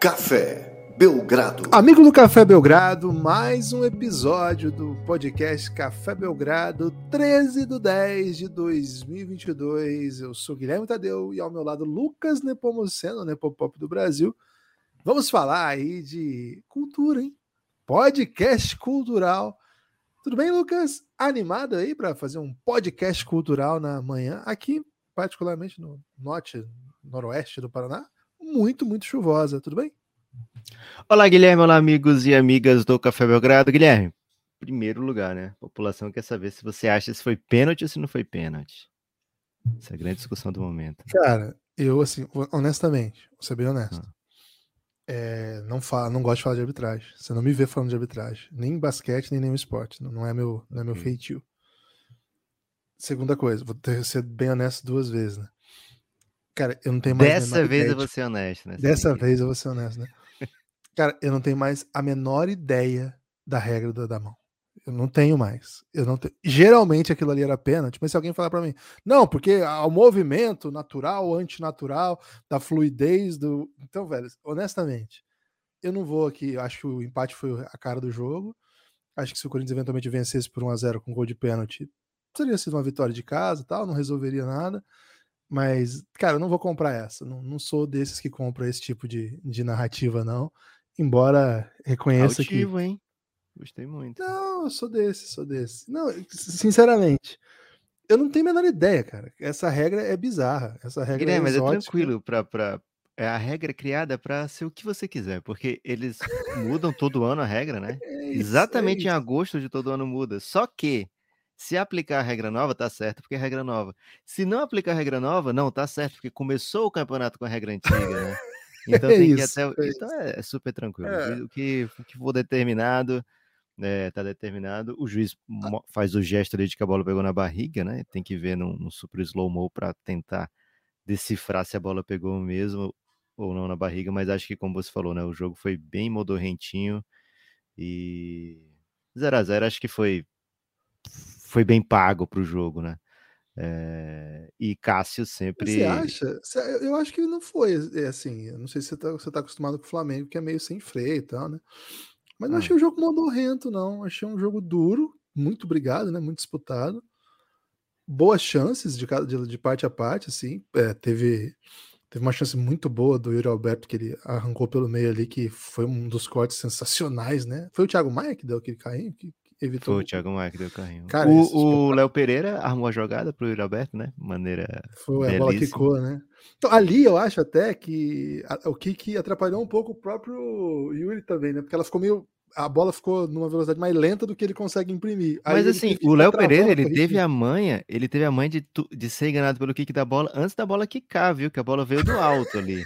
Café Belgrado. Amigo do Café Belgrado, mais um episódio do podcast Café Belgrado, 13 de 10 de 2022. Eu sou Guilherme Tadeu e ao meu lado Lucas Nepomuceno, Nepopop do Brasil. Vamos falar aí de cultura, hein? Podcast cultural. Tudo bem, Lucas? Animado aí para fazer um podcast cultural na manhã, aqui, particularmente no norte, noroeste do Paraná? Muito, muito chuvosa. Tudo bem? Olá, Guilherme. Olá, amigos e amigas do Café Belgrado. Guilherme, primeiro lugar, né? A população quer saber se você acha se foi pênalti ou se não foi pênalti. Essa é a grande discussão do momento. Cara, eu, assim, honestamente, vou ser bem honesto. Ah. É, não, fala, não gosto de falar de arbitragem. Você não me vê falando de arbitragem. Nem basquete, nem nenhum esporte. Não, não é meu, não é meu feitio. Segunda coisa, vou ter, ser bem honesto duas vezes, né? Cara, eu não tenho mais. Dessa vez ideia, eu vou ser honesto, né? Dessa vez eu vou ser honesto, né? Cara, eu não tenho mais a menor ideia da regra da, da mão. Eu não tenho mais. Eu não tenho... Geralmente aquilo ali era pênalti, mas se alguém falar para mim, não, porque o movimento natural, antinatural, da fluidez do. Então, velho, honestamente, eu não vou aqui. Acho que o empate foi a cara do jogo. Acho que se o Corinthians eventualmente vencesse por 1x0 com gol de pênalti, teria sido uma vitória de casa tal, não resolveria nada. Mas, cara, eu não vou comprar essa. Não, não sou desses que compram esse tipo de, de narrativa, não. Embora reconheça Altivo, que. hein? Gostei muito. Não, eu sou desse, sou desse. Não, sinceramente, eu não tenho a menor ideia, cara. Essa regra é bizarra. Essa regra Guilherme, é mas é tranquilo pra, pra, é a regra criada para ser o que você quiser, porque eles mudam todo ano a regra, né? É isso, Exatamente é em agosto de todo ano muda. Só que se aplicar a regra nova, tá certo, porque é regra nova. Se não aplicar a regra nova, não, tá certo, porque começou o campeonato com a regra antiga, né? Então é tem isso, que até. É então é, super tranquilo. É. O, que, o que for determinado, é, tá determinado. O juiz ah. faz o gesto ali de que a bola pegou na barriga, né? Tem que ver no, no super slow-mo para tentar decifrar se a bola pegou mesmo ou não na barriga, mas acho que, como você falou, né? O jogo foi bem modorrentinho e 0 a 0 acho que foi foi bem pago para o jogo, né? É, e Cássio sempre. Você acha? Eu acho que não foi é assim. Eu não sei se você está você tá acostumado com o Flamengo, que é meio sem freio e tal, né? Mas não ah. achei o jogo modorrento, não. Achei um jogo duro, muito obrigado, né? Muito disputado. Boas chances de, de, de parte a parte, assim. É, teve, teve uma chance muito boa do Yuri Alberto, que ele arrancou pelo meio ali, que foi um dos cortes sensacionais, né? Foi o Thiago Maia que deu aquele carrinho? Que, evitou. Foi o Thiago Maia que deu o carrinho. Cara, o Léo Pereira armou a jogada pro Yuri Alberto, né? Maneira. Foi, belíssima. a bola quicou, né? Então, ali eu acho até que a, o que atrapalhou um pouco o próprio Yuri também, né? Porque ela ficou meio. A bola ficou numa velocidade mais lenta do que ele consegue imprimir. Aí Mas assim, o Léo Pereira, ele teve a manha, ele teve a manha de, de ser enganado pelo kick da bola antes da bola quicar, viu? Que a bola veio do alto ali.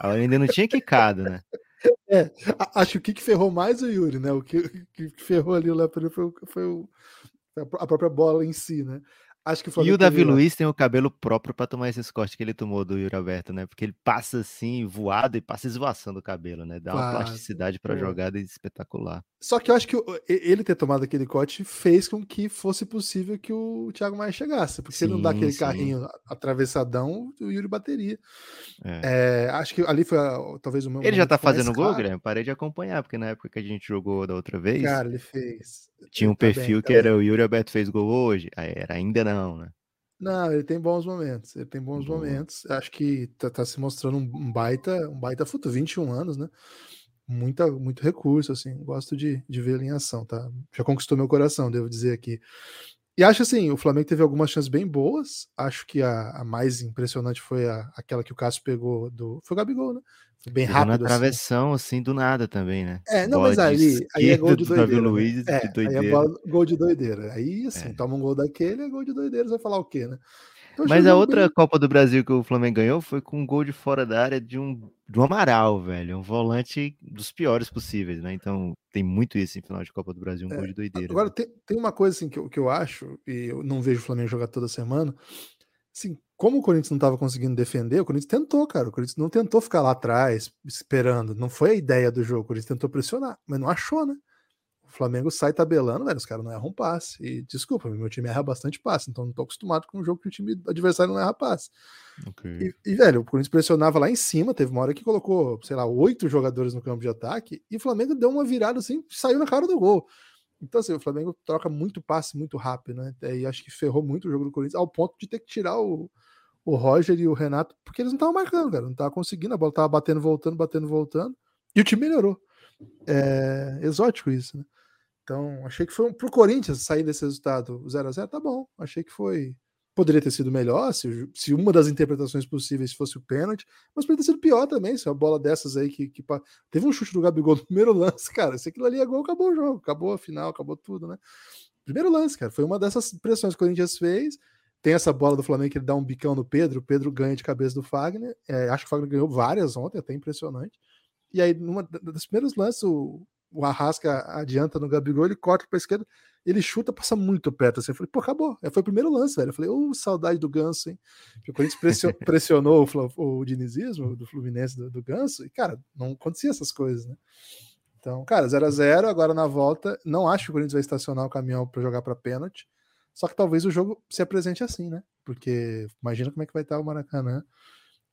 Ela ainda não tinha quicado, né? É, acho que o que ferrou mais o Yuri, né? O que, que ferrou ali o Pereira foi, foi o, a própria bola em si, né? Acho que o e o Davi Luiz tem o cabelo próprio para tomar esses cortes que ele tomou do Yuri Alberto, né? Porque ele passa assim, voado e passa esvoaçando o cabelo, né? Dá uma plasticidade para a jogada espetacular. Só que eu acho que ele ter tomado aquele corte fez com que fosse possível que o Thiago Maia chegasse. Porque sim, se ele não dá aquele sim. carrinho atravessadão, o Yuri bateria. É. É, acho que ali foi talvez o meu. Ele já tá fazendo gol, Guilherme? Parei de acompanhar, porque na época que a gente jogou da outra vez. Cara, ele fez. Tinha um tá perfil bem, tá que era o Yuri Alberto fez gol hoje. Aí era ainda não, né? Não, ele tem bons momentos. Ele tem bons momentos. Acho que tá, tá, se mostrando um baita, um baita futuro, 21 anos, né? Muita, muito recurso, assim. Gosto de, de ver ele em ação, tá? Já conquistou meu coração, devo dizer aqui. E acho assim, o Flamengo teve algumas chances bem boas. Acho que a, a mais impressionante foi a, aquela que o Cássio pegou do. Foi o Gabigol, né? bem rápido. Na assim. travessão, assim. assim. do nada também, né? É, não, bola mas aí, aí é gol de doideira. Né? Luiz, é, de doideira. Aí é bola, gol de doideira. Aí, assim, é. toma um gol daquele, é gol de doideira, você vai falar o quê, né? Então, mas a outra bem... Copa do Brasil que o Flamengo ganhou foi com um gol de fora da área de um, de um Amaral, velho. Um volante dos piores possíveis, né? Então tem muito isso em final de Copa do Brasil, um é, gol de doideira. Agora, tem, tem uma coisa assim que eu, que eu acho, e eu não vejo o Flamengo jogar toda semana, assim, como o Corinthians não estava conseguindo defender, o Corinthians tentou, cara. O Corinthians não tentou ficar lá atrás esperando. Não foi a ideia do jogo. O Corinthians tentou pressionar, mas não achou, né? O Flamengo sai tabelando, velho, os caras não erram passe. E desculpa, meu time erra bastante passe, então não tô acostumado com um jogo que o time adversário não erra passe. Okay. E, e, velho, o Corinthians pressionava lá em cima, teve uma hora que colocou, sei lá, oito jogadores no campo de ataque, e o Flamengo deu uma virada assim, saiu na cara do gol. Então, assim, o Flamengo troca muito passe muito rápido, né? E acho que ferrou muito o jogo do Corinthians, ao ponto de ter que tirar o, o Roger e o Renato, porque eles não estavam marcando, cara. Não estavam conseguindo, a bola tava batendo, voltando, batendo, voltando. E o time melhorou. É exótico isso, né? Então, achei que foi pro Corinthians sair desse resultado 0 a 0 tá bom. Achei que foi. Poderia ter sido melhor se, se uma das interpretações possíveis fosse o pênalti, mas poderia ter sido pior também. Se uma bola dessas aí que, que. Teve um chute do Gabigol no primeiro lance, cara. Se aquilo ali é gol, acabou o jogo, acabou a final, acabou tudo, né? Primeiro lance, cara. Foi uma dessas pressões que o Corinthians fez. Tem essa bola do Flamengo que ele dá um bicão no Pedro, o Pedro ganha de cabeça do Fagner. É, acho que o Fagner ganhou várias ontem, até impressionante. E aí, numa dos primeiros lances, o, o Arrasca adianta no Gabigol, ele corta para a esquerda, ele chuta, passa muito perto. Assim, eu falei, pô, acabou. É, foi o primeiro lance, velho. Eu falei, ô, oh, saudade do Ganso, hein? Porque o Corinthians pressionou, pressionou o, o dinizismo do Fluminense do, do Ganso, e, cara, não acontecia essas coisas, né? Então, cara, 0 a 0 agora na volta. Não acho que o Corinthians vai estacionar o caminhão para jogar para pênalti. Só que talvez o jogo se apresente assim, né? Porque imagina como é que vai estar o Maracanã.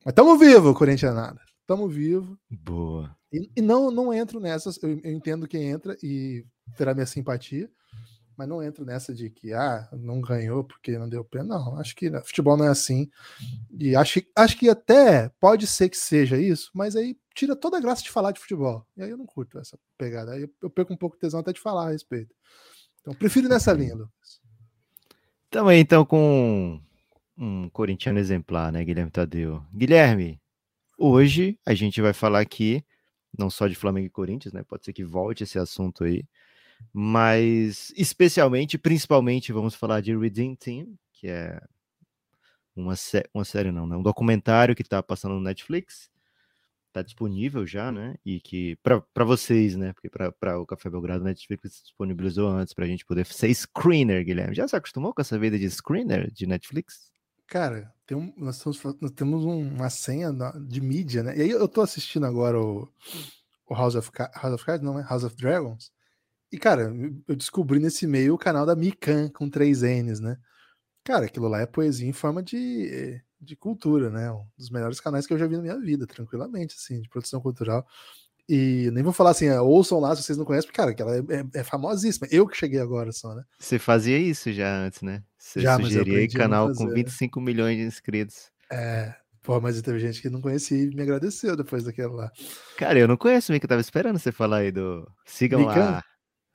Mas tamo vivo, Corinthians nada. Tamo vivo. Boa. E, e, não, não entro nessas. Eu, eu, entendo quem entra e terá minha simpatia, mas não entro nessa de que ah, não ganhou porque não deu pena. Não, acho que futebol não é assim. E acho, acho que até pode ser que seja isso, mas aí tira toda a graça de falar de futebol. E aí eu não curto essa pegada. Aí eu, eu perco um pouco de tesão até de falar a respeito. Então, prefiro nessa linha, Lucas. Também, então, com um corintiano exemplar, né, Guilherme Tadeu. Guilherme, hoje a gente vai falar aqui não só de Flamengo e Corinthians, né? Pode ser que volte esse assunto aí, mas especialmente, principalmente, vamos falar de Redeem Team, que é uma, sé uma série, não, né? Um documentário que está passando no Netflix, está disponível já, né? E que para vocês, né? Porque para o Café Belgrado, Netflix disponibilizou antes para a gente poder ser screener, Guilherme. Já se acostumou com essa vida de screener de Netflix? Cara, tem nós, estamos, nós temos uma senha de mídia, né? E aí eu tô assistindo agora o, o House, of, House of Cards, não é? House of Dragons. E, cara, eu descobri nesse meio o canal da Mikan com três N's, né? Cara, aquilo lá é poesia em forma de, de cultura, né? Um dos melhores canais que eu já vi na minha vida, tranquilamente, assim, de produção cultural. E nem vou falar assim, ah, ouçam lá se vocês não conhecem, porque, cara, que ela é, é, é, famosíssima. Eu que cheguei agora só, né? Você fazia isso já antes, né? Você já, sugeria canal com 25 milhões de inscritos. É, pô, mas teve gente que não conhecia e me agradeceu depois daquela lá. Cara, eu não conheço, que eu tava esperando você falar aí do. Sigam Mikan? lá.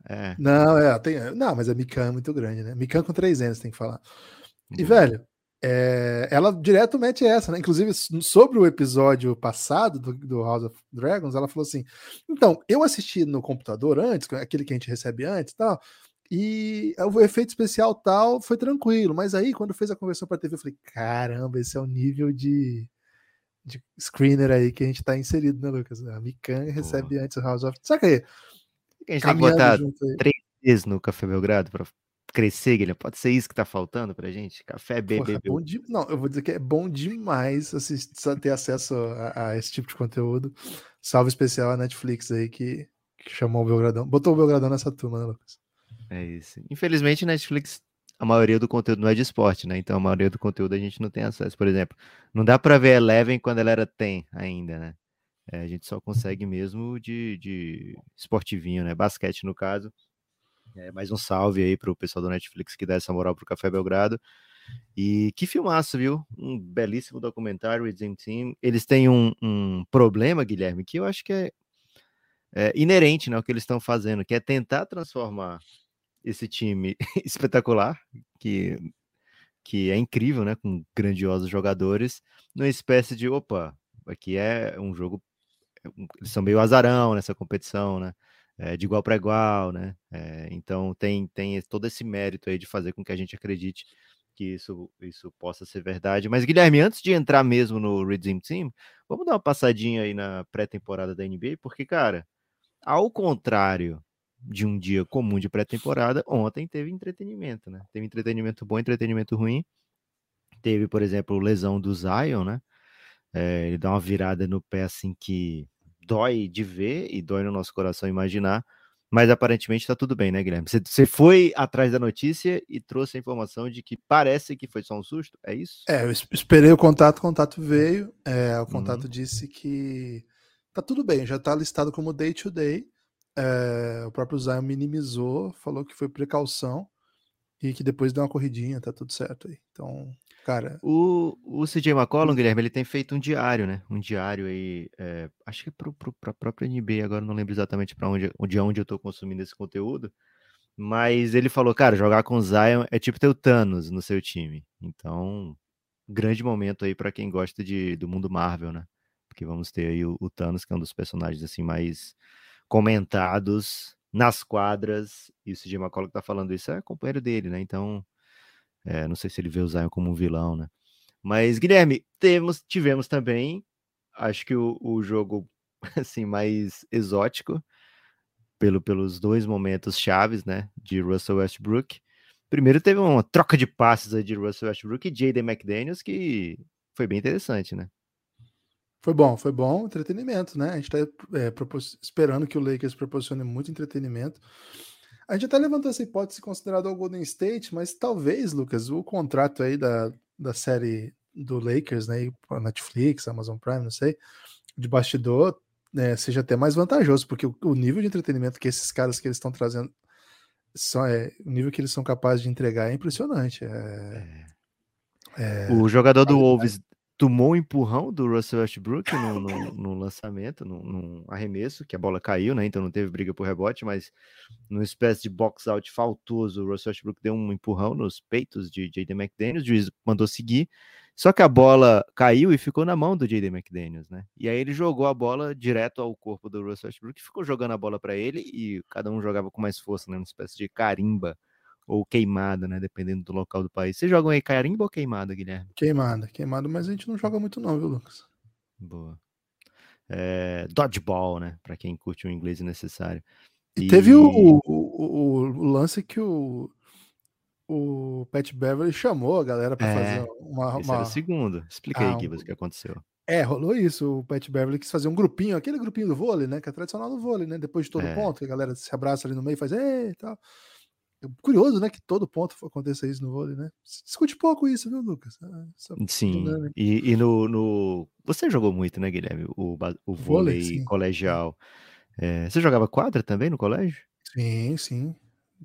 É. Não, é, tem. Não, mas a Mikan é muito grande, né? Mikan com três anos tem que falar. E, velho, é, ela direto mete essa, né? Inclusive, sobre o episódio passado do, do, House of Dragons, ela falou assim: então, eu assisti no computador antes, aquele que a gente recebe antes tal, e o efeito especial tal foi tranquilo, mas aí quando fez a conversão para TV, eu falei: caramba, esse é o nível de, de screener aí que a gente tá inserido, né, Lucas? A Mikan recebe antes o House of. Sabe que a gente tem que botar três vezes no Café Belgrado para crescer, Guilherme? Pode ser isso que tá faltando pra gente? Café, bebê. É de... Não, eu vou dizer que é bom demais assistir, ter acesso a, a, esse tipo de conteúdo. Salve especial a Netflix aí que, que chamou o Belgradão. Botou o Belgradão nessa turma, né, Lucas? É isso. Infelizmente, Netflix, a maioria do conteúdo não é de esporte, né? Então a maioria do conteúdo a gente não tem acesso. Por exemplo, não dá pra ver Eleven quando ela era tem ainda, né? É, a gente só consegue mesmo de, de esportivinho, né? Basquete, no caso. É, mais um salve aí para o pessoal do Netflix que dá essa moral pro Café Belgrado. E que filmaço, viu? Um belíssimo documentário, Redeem Team. Eles têm um, um, problema, Guilherme, que eu acho que é, é inerente né, ao que eles estão fazendo, que é tentar transformar esse time espetacular, que, que é incrível, né? Com grandiosos jogadores, numa espécie de opa, aqui é um jogo. Eles são meio azarão nessa competição, né? É, de igual para igual, né? É, então tem, tem todo esse mérito aí de fazer com que a gente acredite que isso, isso possa ser verdade. Mas, Guilherme, antes de entrar mesmo no Redeem Team, vamos dar uma passadinha aí na pré-temporada da NBA, porque, cara, ao contrário de um dia comum de pré-temporada, ontem teve entretenimento, né? Teve entretenimento bom, entretenimento ruim. Teve, por exemplo, lesão do Zion, né? É, ele dá uma virada no pé assim que dói de ver e dói no nosso coração imaginar, Mas aparentemente tá tudo bem, né, Guilherme? Você, foi atrás da notícia e trouxe a informação de que parece que foi só um susto, é isso? É, eu esperei o contato, o contato veio. É, o contato uhum. disse que tá tudo bem, já tá listado como day to day. É, o próprio Zion minimizou, falou que foi precaução e que depois deu uma corridinha, tá tudo certo aí. Então, Cara. O, o CJ McCollum, Guilherme, ele tem feito um diário, né? Um diário aí. É, acho que é pro, pra própria NBA, agora não lembro exatamente para onde, onde, onde eu tô consumindo esse conteúdo. Mas ele falou, cara, jogar com o Zion é tipo ter o Thanos no seu time. Então, grande momento aí para quem gosta de, do mundo Marvel, né? Porque vamos ter aí o, o Thanos, que é um dos personagens assim mais comentados nas quadras. E o CJ McCollum que tá falando isso é companheiro dele, né? Então, é, não sei se ele vê o Zion como um vilão, né? Mas, Guilherme, temos, tivemos também, acho que o, o jogo assim mais exótico, pelo, pelos dois momentos chaves, né, de Russell Westbrook. Primeiro teve uma troca de passes aí de Russell Westbrook e Jaden McDaniels, que foi bem interessante, né? Foi bom, foi bom entretenimento, né? A gente tá é, esperando que o Lakers proporcione muito entretenimento. A gente até levantou essa hipótese considerada o Golden State, mas talvez, Lucas, o contrato aí da, da série do Lakers, né, Netflix, Amazon Prime, não sei, de bastidor, né, seja até mais vantajoso, porque o, o, nível de entretenimento que esses caras que eles estão trazendo, só é, o nível que eles são capazes de entregar é impressionante. É, é, o jogador do Wolves tomou um empurrão do Russell Westbrook no, no, no lançamento, no, arremesso, que a bola caiu, né? Então não teve briga por rebote, mas numa espécie de box out faltoso, o Russell Westbrook deu um empurrão nos peitos de J.D. McDaniels, o juiz mandou seguir, só que a bola caiu e ficou na mão do J.D. McDaniels, né? E aí ele jogou a bola direto ao corpo do Russell Westbrook, ficou jogando a bola para ele e cada um jogava com mais força, né? Uma espécie de carimba ou queimada, né? Dependendo do local do país. Vocês jogam aí carimba ou queimada, Guilherme? Queimada, queimada, mas a gente não joga muito não, viu, Lucas? Boa. É, dodgeball, né? Para quem curte o inglês necessário. E, e teve o, o, o, o, lance que o, o Pat Beverly chamou a galera para é, fazer uma. Esse uma... o segundo. Explica ah, aí, Gibas, o que aconteceu. É, rolou isso. O Pat Beverly quis fazer um grupinho, aquele grupinho do vôlei, né? Que é tradicional do vôlei, né? Depois de todo é. ponto, que a galera se abraça ali no meio e faz, e tal. Curioso, né? Que todo ponto aconteça isso no vôlei, né? Se discute pouco isso, viu, Lucas? Ah, sim. E, e no, no, Você jogou muito, né, Guilherme? O, o vôlei, vôlei colegial. É, você jogava quadra também no colégio? Sim, sim.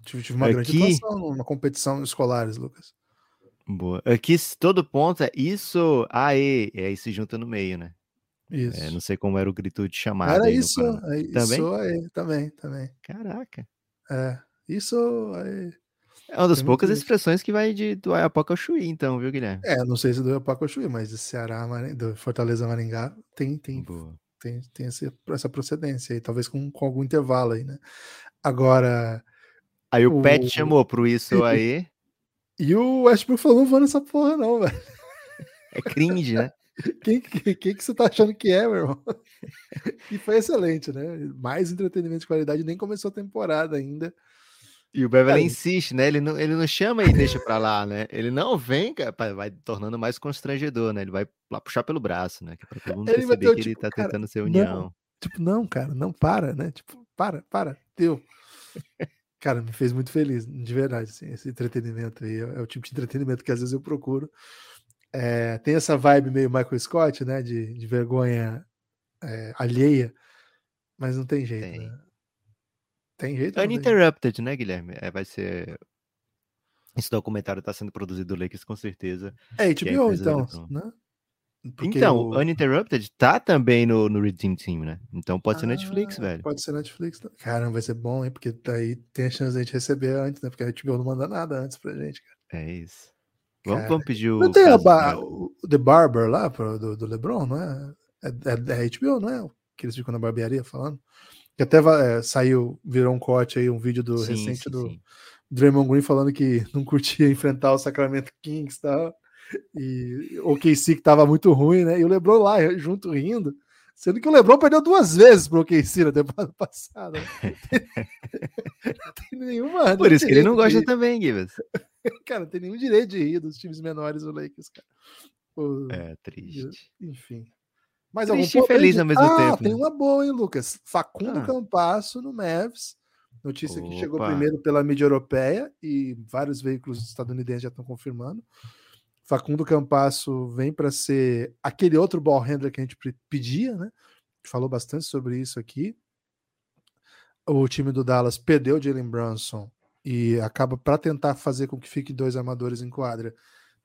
Tive, tive uma Aqui... grande atuação na competição escolares, Lucas. Boa. Aqui todo ponto é isso, aê, e aí se junta no meio, né? Isso. É, não sei como era o grito de chamada. Era isso, é, também? Isso aí, também, também. Caraca. É. Isso é. É uma das poucas expressões que vai de, do Ayapoca ao Chuí, então, viu, Guilherme? É, não sei se do Ayapoca ao Chuí, mas do Ceará, do Fortaleza Maringá, tem, tem, tem, tem essa, essa procedência aí, talvez com, com algum intervalo aí, né? Agora. Aí o, o Pet chamou pro isso aí. E o Westbrook falou: não vou nessa porra, não, velho. É cringe, né? Quem, quem, quem, que você tá achando que é, meu irmão? E foi excelente, né? Mais entretenimento de qualidade, nem começou a temporada ainda. E o Beverly insiste, né? Ele não, ele não chama e deixa pra lá, né? Ele não vem, cara, vai tornando mais constrangedor, né? Ele vai lá puxar pelo braço, né? Que é pra todo mundo ele perceber bateu, que tipo, ele tá cara, tentando ser união. Não, tipo, não, cara, não para, né? Tipo, para, para, deu. cara, me fez muito feliz, de verdade, assim, esse entretenimento aí. É, é o tipo de entretenimento que às vezes eu procuro. É, tem essa vibe meio Michael Scott, né? De, de vergonha é, alheia, mas não tem jeito, tem. né? Tem jeito. Uninterrupted, né, Guilherme? É, vai ser. Esse documentário está sendo produzido do Lakers com certeza. É HBO, então, né? Porque então, o Uninterrupted tá também no, no Redeem Team, né? Então pode ah, ser Netflix, velho. Pode ser Netflix. Caramba, vai ser bom, hein? Porque daí tem a chance de a gente receber antes, né? Porque a HBO não manda nada antes pra gente, cara. É isso. Vamos, vamos pedir o. Não tem a ba o The Barber lá pro, do, do LeBron, não é? É, é, é HBO, não é? Que eles ficam na barbearia falando. Que até é, saiu, virou um corte aí, um vídeo do sim, recente sim, do sim. Draymond Green falando que não curtia enfrentar o Sacramento Kings e tal. E o KC que tava muito ruim, né? E o LeBron lá junto rindo. Sendo que o LeBron perdeu duas vezes pro KC na temporada passada. não tem nenhuma. Por isso que ele não gosta também, Gibbs. cara, não tem nenhum direito de rir dos times menores do Lakers, cara. O... É, triste. Enfim. Mas Triste e feliz ao mesmo ah, tempo. Tem né? uma boa, hein, Lucas? Facundo ah. Campasso no Mavs Notícia Opa. que chegou primeiro pela mídia europeia e vários veículos estadunidenses já estão confirmando. Facundo Campasso vem para ser aquele outro ball handler que a gente pedia, né? Falou bastante sobre isso aqui. O time do Dallas perdeu o Jalen Brunson e acaba para tentar fazer com que fique dois armadores em quadra,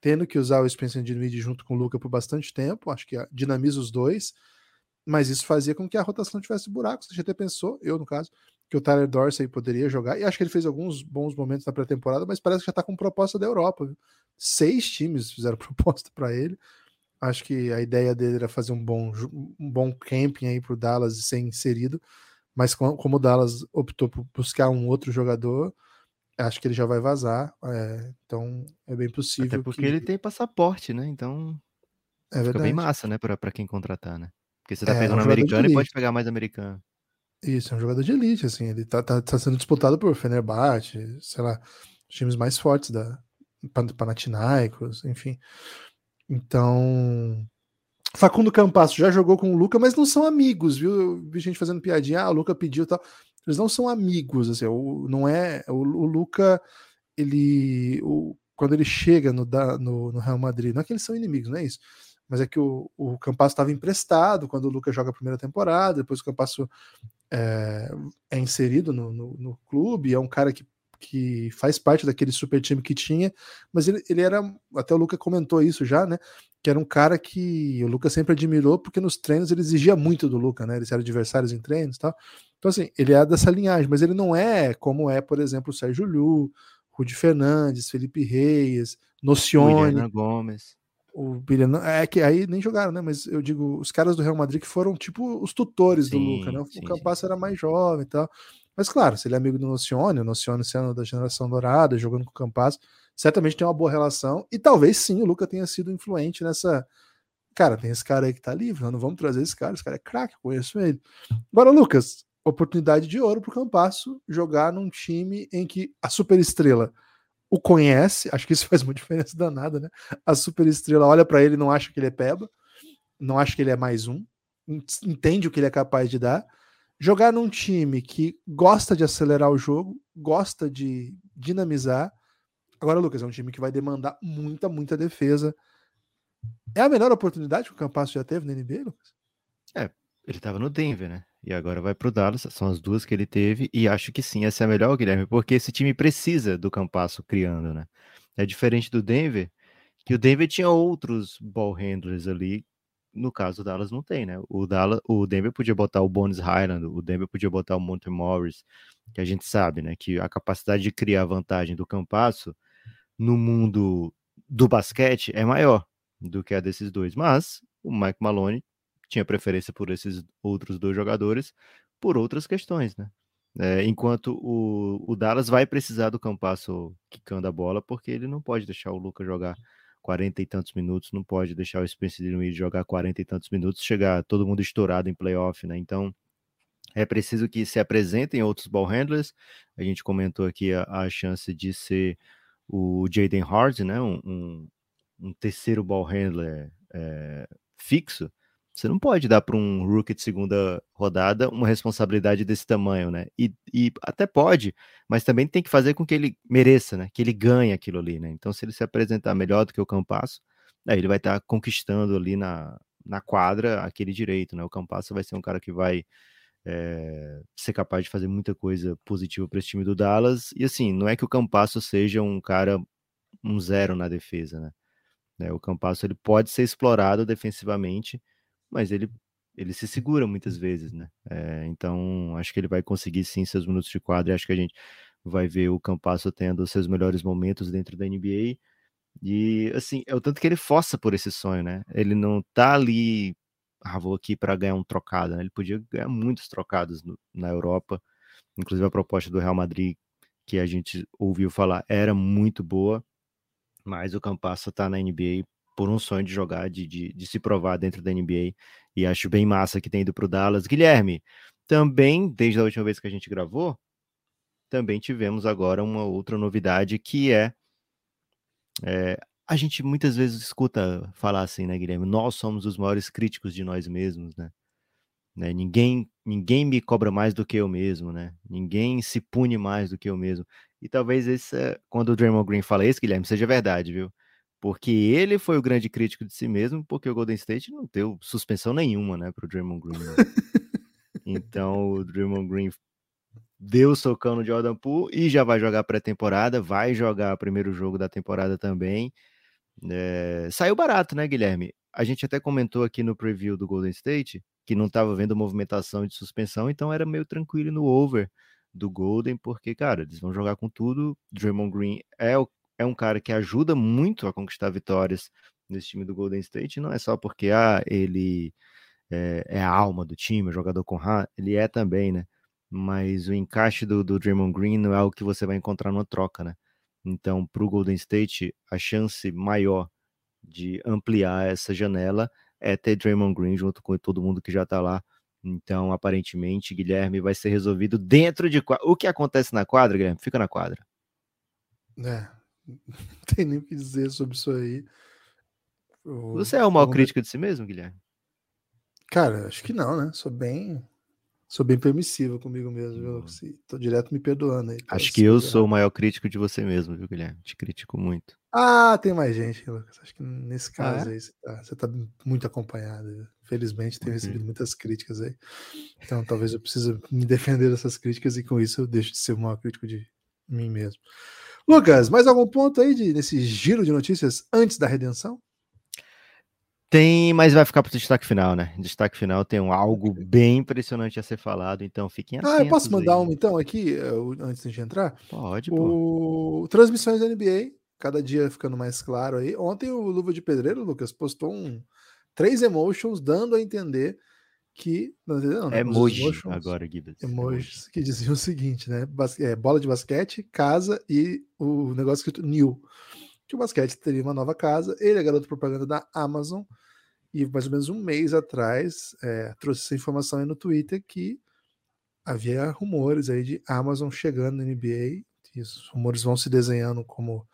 tendo que usar o Spencer Dinwiddie junto com o Luca por bastante tempo. Acho que dinamiza os dois, mas isso fazia com que a rotação tivesse buracos. Gente até pensou, eu no caso, que o Tyler Dorsey poderia jogar, e acho que ele fez alguns bons momentos na pré-temporada, mas parece que já está com proposta da Europa. Viu? Seis times fizeram proposta para ele. Acho que a ideia dele era fazer um bom, um bom camping aí para o Dallas e ser inserido, mas como o Dallas optou por buscar um outro jogador, acho que ele já vai vazar. É, então é bem possível. Até porque que... ele tem passaporte, né? Então é fica verdade. bem massa, né, para quem contratar, né? Porque você tá é, pegando um americano e pode pegar mais americano. Isso, é um jogador de elite, assim, ele tá, tá, tá sendo disputado por Fenerbahçe, sei lá, os times mais fortes da Panathinaikos, enfim. Então, Facundo Campasso já jogou com o Luca, mas não são amigos, viu? Eu vi gente fazendo piadinha, ah, o Luca pediu tal. Eles não são amigos, assim, o, não é. O, o Luca, ele. O, quando ele chega no, no, no, Real Madrid, não é que eles são inimigos, não é isso. Mas é que o, o Campasso estava emprestado quando o Luca joga a primeira temporada, depois o Campasso é, é inserido no, no, no, clube, é um cara que, que faz parte daquele super time que tinha, mas ele, ele era, até o Luca comentou isso já, né? Que era um cara que o Luca sempre admirou, porque nos treinos ele exigia muito do Luca, né? Eles eram adversários em treinos e tal. Então, assim, ele é dessa linhagem, mas ele não é como é, por exemplo, o Sérgio Lu, Rudi Fernandes, Felipe Reis, Nocione. Gomes o Billion, é que aí nem jogaram, né? Mas eu digo, os caras do Real Madrid que foram tipo os tutores sim, do Luca, né? O sim, Campasso era mais jovem e tal. Mas claro, se ele é amigo do Nocione, o Nocione sendo da geração dourada, jogando com o Campasso, certamente tem uma boa relação. E talvez sim o Luca tenha sido influente nessa. Cara, tem esse cara aí que tá livre, não vamos trazer esse cara, esse cara é craque, conheço ele. Agora, Lucas, oportunidade de ouro pro Campasso jogar num time em que a superestrela o conhece, acho que isso faz uma diferença danada, né? A super estrela olha para ele não acha que ele é peba, não acha que ele é mais um, entende o que ele é capaz de dar. Jogar num time que gosta de acelerar o jogo, gosta de dinamizar. Agora, Lucas, é um time que vai demandar muita, muita defesa. É a melhor oportunidade que o Campasso já teve na NBA, Lucas? É, ele estava no Denver, né? E agora vai para o Dallas, são as duas que ele teve, e acho que sim, essa é a melhor, Guilherme, porque esse time precisa do Campasso criando, né? É diferente do Denver, que o Denver tinha outros ball handlers ali, no caso o Dallas não tem, né? O, Dallas, o Denver podia botar o Bones Highland, o Denver podia botar o Monte Morris, que a gente sabe, né? Que a capacidade de criar vantagem do Campasso no mundo do basquete é maior do que a desses dois, mas o Mike Maloney tinha preferência por esses outros dois jogadores por outras questões, né? É, enquanto o, o, Dallas vai precisar do Campasso quicando a bola, porque ele não pode deixar o Lucas jogar 40 e tantos minutos, não pode deixar o Spencer Dinwiddie jogar 40 e tantos minutos, chegar todo mundo estourado em playoff, né? Então, é preciso que se apresentem outros ball handlers. A gente comentou aqui a, a chance de ser o Jaden Hard, né? Um, um, um terceiro ball handler é, fixo. Você não pode dar para um rookie de segunda rodada uma responsabilidade desse tamanho, né? E, e, até pode, mas também tem que fazer com que ele mereça, né? Que ele ganhe aquilo ali, né? Então, se ele se apresentar melhor do que o Campasso, aí ele vai estar tá conquistando ali na, na quadra aquele direito, né? O Campasso vai ser um cara que vai é, ser capaz de fazer muita coisa positiva para esse time do Dallas. E assim, não é que o Campasso seja um cara um zero na defesa, né? É, o Campasso ele pode ser explorado defensivamente mas ele, ele se segura muitas vezes, né? É, então, acho que ele vai conseguir sim seus minutos de quadro e acho que a gente vai ver o Campasso tendo seus melhores momentos dentro da NBA. E, assim, é o tanto que ele força por esse sonho, né? Ele não tá ali, ah, vou aqui para ganhar um trocado, né? Ele podia ganhar muitos trocados no, na Europa. Inclusive, a proposta do Real Madrid, que a gente ouviu falar, era muito boa. Mas o Campasso tá na NBA por um sonho de jogar, de, de, de, se provar dentro da NBA. E acho bem massa que tem ido para o Dallas. Guilherme, também, desde a última vez que a gente gravou, também tivemos agora uma outra novidade que é, é a gente muitas vezes escuta falar assim, né, Guilherme? Nós somos os maiores críticos de nós mesmos, né? Né? Ninguém, ninguém me cobra mais do que eu mesmo, né? Ninguém se pune mais do que eu mesmo. E talvez esse, quando o Draymond Green fala isso, Guilherme, seja verdade, viu? Porque ele foi o grande crítico de si mesmo, porque o Golden State não deu suspensão nenhuma, né, para o Draymond Green. Né? então o Draymond Green deu o socão no Jordan Poole e já vai jogar pré-temporada, vai jogar o primeiro jogo da temporada também. É... Saiu barato, né, Guilherme? A gente até comentou aqui no preview do Golden State que não estava vendo movimentação de suspensão, então era meio tranquilo no over do Golden, porque, cara, eles vão jogar com tudo. Draymond Green é, o, é um cara que ajuda muito a conquistar vitórias nesse time do Golden State, não é só porque ah, ele é, é a alma do time, o jogador com ra, ele é também, né? Mas o encaixe do, do Draymond Green não é algo que você vai encontrar numa troca, né? Então, para o Golden State, a chance maior de ampliar essa janela é ter Draymond Green junto com todo mundo que já está lá. Então, aparentemente, Guilherme vai ser resolvido dentro de o que acontece na quadra, Guilherme, fica na quadra. É, não tem nem o que dizer sobre isso aí. Você é o maior crítico de si mesmo, Guilherme? Cara, acho que não, né? Sou bem Sou bem permissivo comigo mesmo, viu? Hum. Tô direto me perdoando aí. Acho que eu sou o maior crítico de você mesmo, viu, Guilherme? Te critico muito. Ah, tem mais gente, Lucas. Acho que nesse caso ah, é? aí você tá, você tá, muito acompanhado. Felizmente tenho recebido muitas críticas aí. Então talvez eu precise me defender dessas críticas e com isso eu deixo de ser o maior crítico de mim mesmo. Lucas, mais algum ponto aí de, nesse giro de notícias antes da redenção? Tem, mas vai ficar para o destaque final, né? Destaque final tem um, algo bem impressionante a ser falado, então fiquem atentos. Ah, eu posso mandar um então aqui, eh, antes de entrar? Pode, o... pô. Transmissões da NBA, cada dia ficando mais claro aí. Ontem o Luva de Pedreiro, Lucas, postou um três emotions dando a entender que. Não, não, né? Emoji agora, Gibbs. Emojis que diziam o seguinte, né? Bas... É, bola de basquete, casa e o negócio escrito new. Que o basquete teria uma nova casa. Ele é garoto propaganda da Amazon e mais ou menos um mês atrás é, trouxe essa informação aí no Twitter que havia rumores aí de Amazon chegando na NBA. E os rumores vão se desenhando como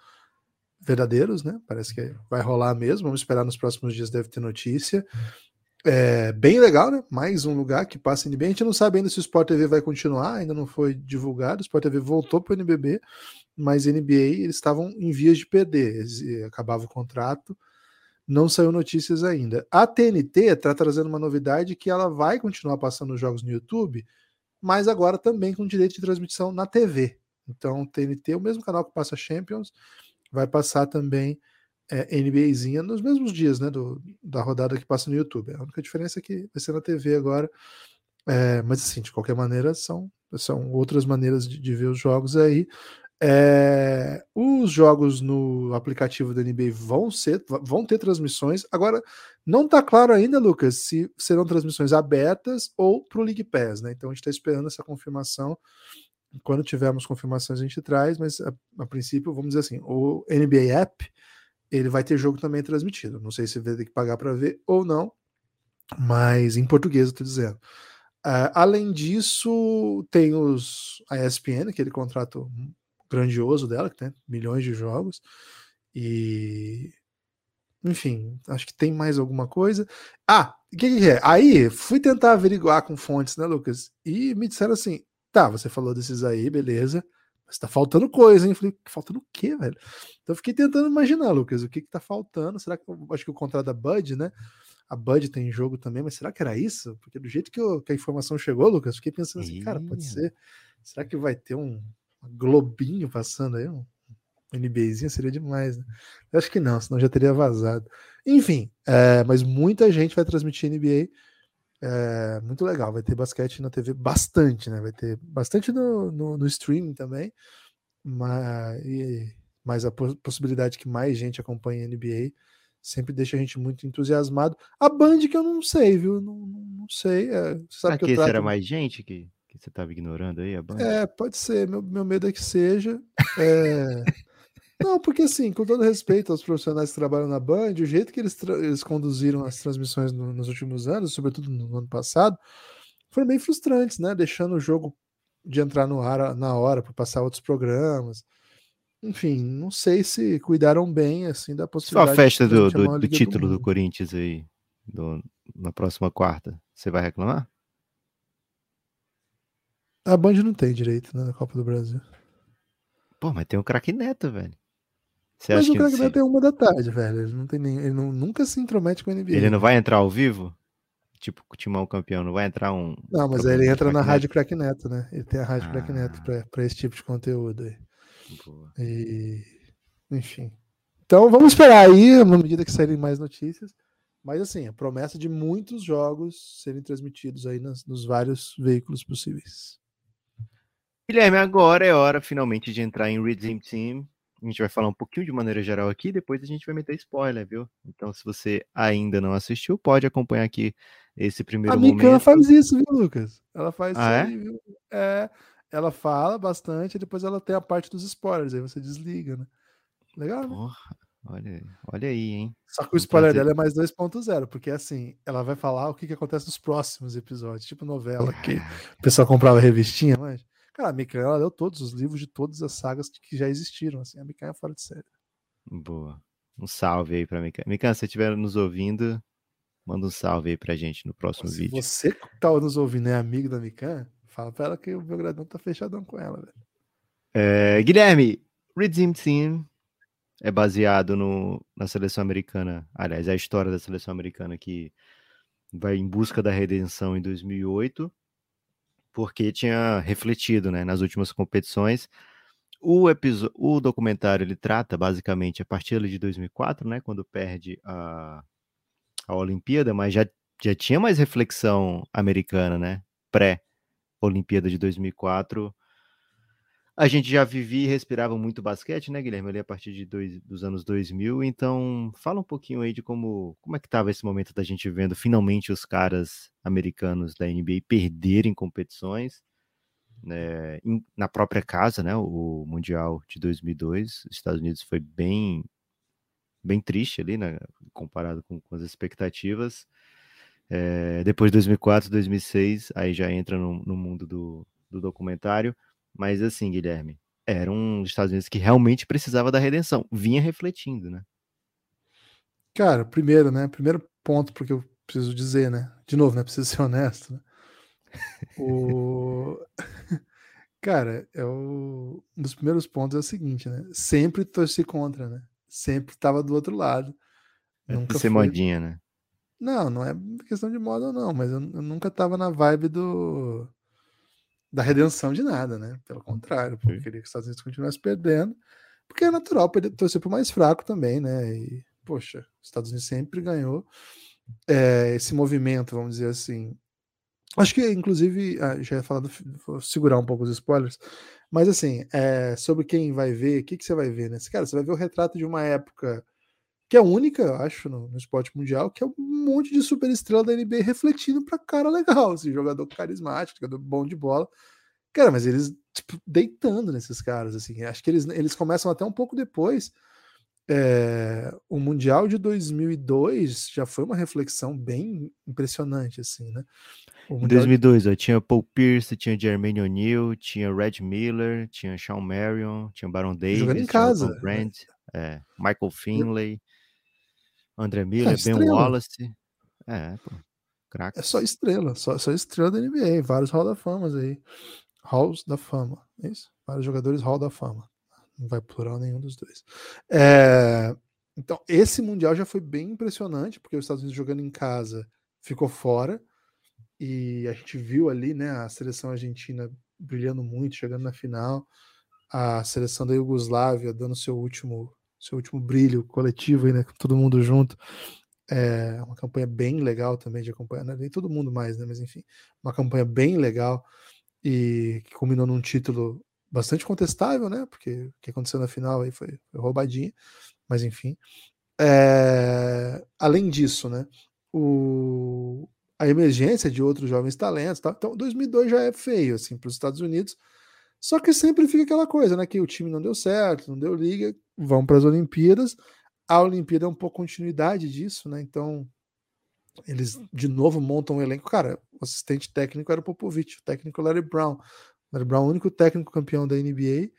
verdadeiros, né? Parece que vai rolar mesmo. Vamos esperar nos próximos dias, deve ter notícia. É bem legal, né? Mais um lugar que passa NBA. A gente não sabe ainda se o Sport TV vai continuar, ainda não foi divulgado. O Sport TV voltou para o NBB, mas NBA eles estavam em vias de perder. Eh, acabava o contrato não saiu notícias ainda. A TNT está trazendo uma novidade que ela vai continuar passando os jogos no YouTube, mas agora também com direito de transmissão na TV. Então, TNT, o mesmo canal que passa Champions, vai passar também é, NBAzinha nos mesmos dias, né, do, da rodada que passa no YouTube. A única diferença é que vai ser na TV agora. É, mas assim, de qualquer maneira, são, são outras maneiras de, de ver os jogos aí. É, os jogos no aplicativo da NBA vão ser, vão ter transmissões. Agora, não está claro ainda, Lucas, se serão transmissões abertas ou para o League Pass, né? Então a gente está esperando essa confirmação. Quando tivermos confirmações, a gente traz, mas a, a, princípio, vamos dizer assim, o NBA App ele vai ter jogo também transmitido. Não sei se vai ter que pagar para ver ou não, mas em português eu estou dizendo. Uh, além disso, tem os a ESPN, aquele contrato grandioso dela, que tem milhões de jogos. E. Enfim, acho que tem mais alguma coisa. Ah, o que, que, é? Aí fui tentar averiguar com fontes, né, Lucas? E me disseram assim: tá, você falou desses aí, beleza. Mas tá faltando coisa, hein? falei, faltando o quê, velho? Então fiquei tentando imaginar, Lucas, o que que tá faltando? Será que acho que o contrato da Bud, né? A Bud tem jogo também, mas será que era isso? Porque do jeito que, eu, que a informação chegou, Lucas, fiquei pensando assim, cara, pode ser. Será que vai ter um, globinho passando aí, um NBzinho seria demais, né? Eu acho que não, senão já teria vazado. Enfim, é, mas muita gente vai transmitir NBA. É, muito legal, vai ter basquete na TV bastante, né? Vai ter bastante no, no, no streaming também, mas, e, mas a possibilidade que mais gente acompanhe a NBA sempre deixa a gente muito entusiasmado. A Band que eu não sei, viu? Não, não sei. É, você sabe que, que trato... era mais gente que que você estava ignorando aí a banda? É, pode ser. Meu, meu medo é que seja. É... Não, porque assim, com todo respeito aos profissionais que trabalham na Band, o jeito que eles, eles conduziram as transmissões no, nos últimos anos, sobretudo no ano passado, foram bem frustrantes, né? Deixando o jogo de entrar no ar na hora para passar outros programas. Enfim, não sei se cuidaram bem assim da possibilidade. Só a festa do, do, do título do, do, Corinthians aí do, na próxima quarta, você vai reclamar? A Band não tem direito né, na Copa do Brasil. Pô, mas tem o craque Neto, velho. Você Mas o que craque Neto é uma da tarde, velho. Ele não tem nem. Ele não- nunca se intromete com a NBA. ele não vai entrar ao vivo? Tipo, o Timão campeão, não vai entrar um. Não, mas aí ele entra na craque Rádio Crack Neto, né? Ele tem a Rádio Crack Neto Ah. pra, pra esse tipo de conteúdo aí. Neto? Boa. E, enfim. Então vamos esperar aí, na medida que saírem mais notícias. Mas assim, a promessa de muitos jogos serem transmitidos aí nas- nos vários veículos possíveis. Guilherme, agora é hora finalmente de entrar em Redeem Team. A gente vai falar um pouquinho de maneira geral aqui, depois a gente vai meter spoiler, viu? Então, se você ainda não assistiu, pode acompanhar aqui esse primeiro a Mikan momento. faz isso, viu, Lucas? Ela faz Ah, isso aí, viu? É, ela fala bastante, e depois ela tem a parte dos spoilers, aí você desliga, né? Legal, né? Porra, olha, olha aí, hein? Só que o spoiler dela é mais 2.0, porque assim, ela vai falar o que, que acontece nos próximos episódios, tipo novela que o pessoal comprava revistinha, mas. Cara, a Mikan, ela leu todos os livros de todas as sagas que, já existiram, assim, a Mikan é fora de série. Boa. Um salve aí pra Mikan. Mikan, se você estiver nos ouvindo, manda um salve aí pra gente no próximo Se vídeo. você que tá nos ouvindo é amigo da Mikan, fala pra ela que o Belgradão tá fechadão com ela, velho. É, Guilherme, Redeem Team é baseado no, na seleção americana, aliás, é a história da seleção americana que vai em busca da redenção em 2008, porque tinha refletido né, nas últimas competições. O, episo- o documentário ele trata basicamente a partir de 2004, né, quando perde a, a Olimpíada, mas já, já tinha mais reflexão americana, né, pré-Olimpíada de 2004. A gente já vivia e respirava muito basquete, né, Guilherme, ali a partir de dois, dos anos 2000, então fala um pouquinho aí de como, como é que estava esse momento da gente vendo finalmente os caras americanos da NBA perderem competições, né, em- na própria casa, né, o Mundial de 2002, os Estados Unidos foi bem, bem triste ali, né, comparado com, com as expectativas, É, depois de 2004, 2006, aí já entra no, no mundo do, do documentário, mas assim, Guilherme, era um dos Estados Unidos que realmente precisava da redenção, vinha refletindo, né? Cara, primeiro, né? Primeiro ponto, porque eu preciso dizer, né? De novo, né? Preciso ser honesto, né? O... Cara, é o... um dos primeiros pontos é o seguinte, né? Sempre torci contra, né? Sempre estava do outro lado. Nunca ser fui- modinha, né? Não, não é questão de moda, não, mas eu, eu nunca tava na vibe do da redenção de nada, né? Pelo contrário, porque eu queria que os Estados Unidos continuassem perdendo, porque é natural torcer pro mais fraco também, né? E, poxa, os Estados Unidos sempre ganhou é, esse movimento, vamos dizer assim. Acho que, inclusive, ah, já ia falar do, vou segurar um pouco os spoilers, mas assim, é, sobre quem vai ver, o que, que você vai ver, né? Cara, você vai ver o retrato de uma época que é única, eu acho, no, no esporte mundial, que é um monte de superestrela da NBA refletindo pra cara legal, assim, jogador carismático, jogador bom de bola. Cara, mas eles, tipo, deitando nesses caras, assim, acho que eles, eles começam até um pouco depois. É, o Mundial de 2002 já foi uma reflexão bem impressionante, assim, né? Em Mundial 2002, ó, tinha Paul Pierce, tinha Jermaine O'Neal, tinha Red Miller, tinha Sean Marion, tinha Baron Davis, Jogando em casa, né? Brand, é, Michael Finley, André Miller, Ben estrela. Wallace. É, pô, craque. É só estrela, só, só estrela da NBA, vários Hall da Fama aí. Halls da Fama, é isso? Vários jogadores Hall da Fama. Não vai plural nenhum dos dois. É, então, esse Mundial já foi bem impressionante, porque os Estados Unidos jogando em casa ficou fora. E a gente viu ali, né, a seleção argentina brilhando muito, chegando na final. A seleção da Iugoslávia dando seu último, seu último brilho coletivo aí, né, com todo mundo junto. É uma campanha bem legal também de acompanhar, não é nem todo mundo mais, né? Mas enfim, uma campanha bem legal e que culminou num título bastante contestável, né? Porque o que aconteceu na final aí foi, foi roubadinha, mas enfim. É, além disso, né? O, a emergência de outros jovens talentos, tá? então 2002 já é feio assim para os Estados Unidos. Só que sempre fica aquela coisa, né? Que o time não deu certo, não deu liga, vão para as Olimpíadas. A Olimpíada é um pouco continuidade disso, né? Então eles de novo montam um elenco. Cara, o assistente técnico era o Popovich, o técnico Larry Brown. Larry Brown, o único técnico campeão da NBA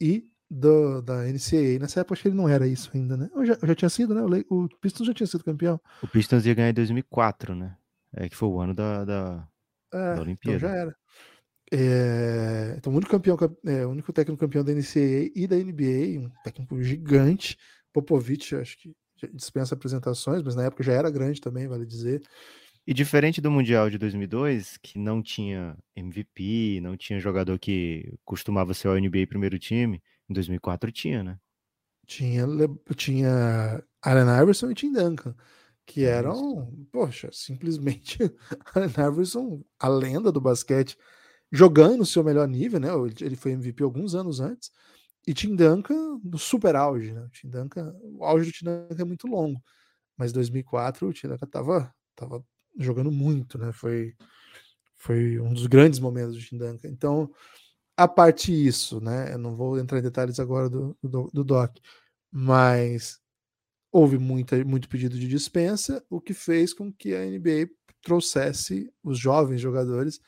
e do, da NCAA. Nessa época, acho que ele não era isso ainda, né? Eu já, eu já tinha sido, né? O, o Pistons já tinha sido campeão. O Pistons ia ganhar em 2004, né? É que foi o ano da, da, É, da então Olimpíada. já era. É, então, o único, campeão, é, o único técnico campeão da NCAA e da NBA, um técnico gigante. Popovich, acho que dispensa apresentações, mas na época já era grande também, vale dizer. E diferente do Mundial de 2002, que não tinha MVP, não tinha jogador que costumava ser o NBA primeiro time, em 2004 tinha, né? Tinha, tinha Allen Iverson e Tim Duncan, que eram, poxa, simplesmente Allen Iverson, a lenda do basquete, jogando no seu melhor nível, né? Ele foi MVP alguns anos antes, e Tim Duncan no super auge, né? O Tim Duncan, o auge do Tim Duncan é muito longo, mas 2004 o Tim Duncan tava, tava jogando muito, né? Foi, foi um dos grandes momentos do Tim Duncan. Então, a parte isso, né? Eu não vou entrar em detalhes agora do, do, do Doc, mas houve muita, muito pedido de dispensa, o que fez com que a NBA trouxesse os jovens jogadores.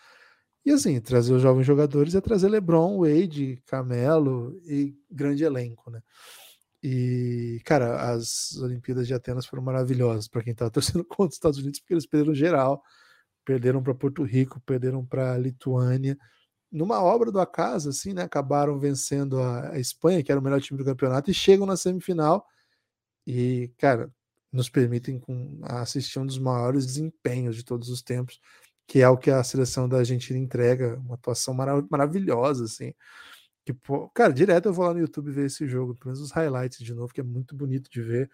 E assim, trazer os jovens jogadores é trazer LeBron, Wade, Camelo e grande elenco, né? E, cara, as Olimpíadas de Atenas foram maravilhosas para quem estava torcendo contra os Estados Unidos, porque eles perderam geral, perderam para Porto Rico, perderam para Lituânia. Numa obra do acaso, assim, né? Acabaram vencendo a, a Espanha, que era o melhor time do campeonato, e chegam na semifinal. E, cara, nos permitem com, assistir um dos maiores desempenhos de todos os tempos, que é o que a seleção da Argentina entrega, uma atuação marav maravilhosa, assim. Que, pô, cara, direto eu vou lá no YouTube ver esse jogo, pelo menos os highlights de novo, que é muito bonito de ver.